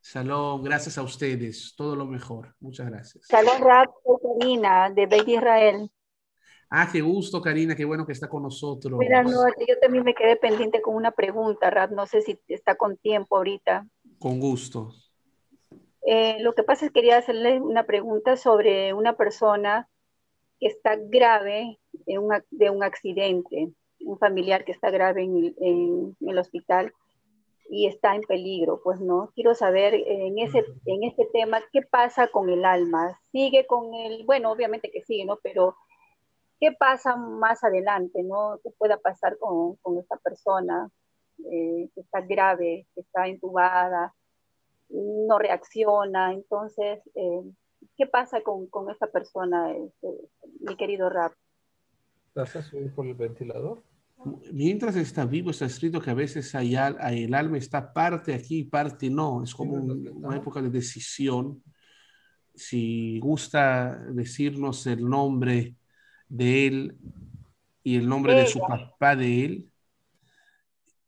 Speaker 1: Shalom, gracias a ustedes. Todo lo mejor. Muchas gracias.
Speaker 10: Shalom, Rab. Karina, de Beit Israel.
Speaker 1: Ah, qué gusto, Karina. Qué bueno que está con nosotros.
Speaker 10: Buenas noches. Yo también me quedé pendiente con una pregunta, Rab. No sé si está con tiempo ahorita.
Speaker 1: Con gusto.
Speaker 10: Eh, lo que pasa es que quería hacerle una pregunta sobre una persona que está grave de un accidente un familiar que está grave en, el hospital y está en peligro, pues no. Quiero saber en ese, en este tema, ¿qué pasa con el alma? ¿Sigue con el, bueno, obviamente que sigue, ¿no? Pero, ¿qué pasa más adelante, ¿no? ¿Qué pueda pasar con, con esta persona eh, que está grave, que está intubada, no reacciona? Entonces, eh, ¿qué pasa con, con esta persona, este, mi querido Rap?
Speaker 5: ¿Vas a subir por el ventilador?
Speaker 1: Mientras está vivo, está escrito que a veces hay, el alma está parte aquí y parte no. Es como una época de decisión. si gusta decirnos el nombre de él y el nombre de su papá de él,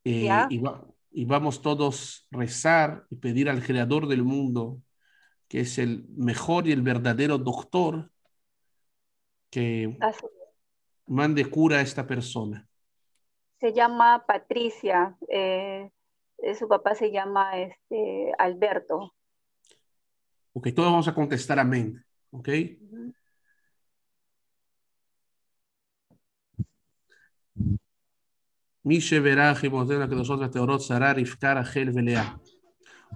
Speaker 1: eh, y, va- y vamos todos a rezar y pedir al creador del mundo, que es el mejor y el verdadero doctor, que mande cura a esta persona
Speaker 10: Se llama Patricia. eh, eh, su papá se llama este, Alberto.
Speaker 1: Ok, todos vamos a contestar amén. Ok. מי שברך עמותינו הקדושות והטהורות שרה רבקה רחל ולאה.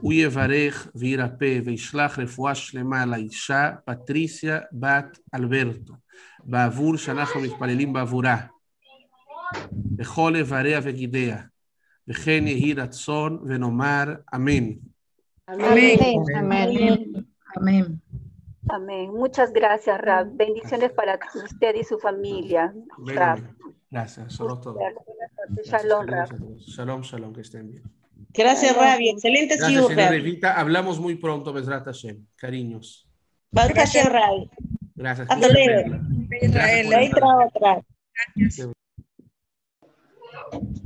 Speaker 1: הוא יברך וירפא וישלח רפואה שלמה לאישה פטריסיה בת אלברטו, בעבור שאנחנו מתפללים בעבורה, בכל איבריה וגידיה, וכן יהי רצון ונאמר אמן.
Speaker 6: Amén.
Speaker 2: Amén. Amén.
Speaker 10: Amén. Muchas gracias, Rab. Bendiciones para usted y su familia. Rab.
Speaker 1: Amén. Gracias, solo todo. Gracias,
Speaker 10: Shalom,
Speaker 1: saludos
Speaker 10: Rab.
Speaker 1: a todos. Shalom, shalom, que estén bien.
Speaker 8: Gracias, Rabi. Excelente
Speaker 1: Gracias,
Speaker 8: sido,
Speaker 1: señora
Speaker 8: Rabi.
Speaker 1: Evita. Hablamos muy pronto, Besrat Hashem. Cariños.
Speaker 8: Baruch Hashem, Rabi.
Speaker 1: Gracias.
Speaker 8: Hasta
Speaker 1: Dios te
Speaker 8: luego.
Speaker 1: bendiga.
Speaker 6: Israel.
Speaker 1: Gracias por
Speaker 8: Ahí
Speaker 1: estar
Speaker 8: trabajo atrás.
Speaker 1: aquí.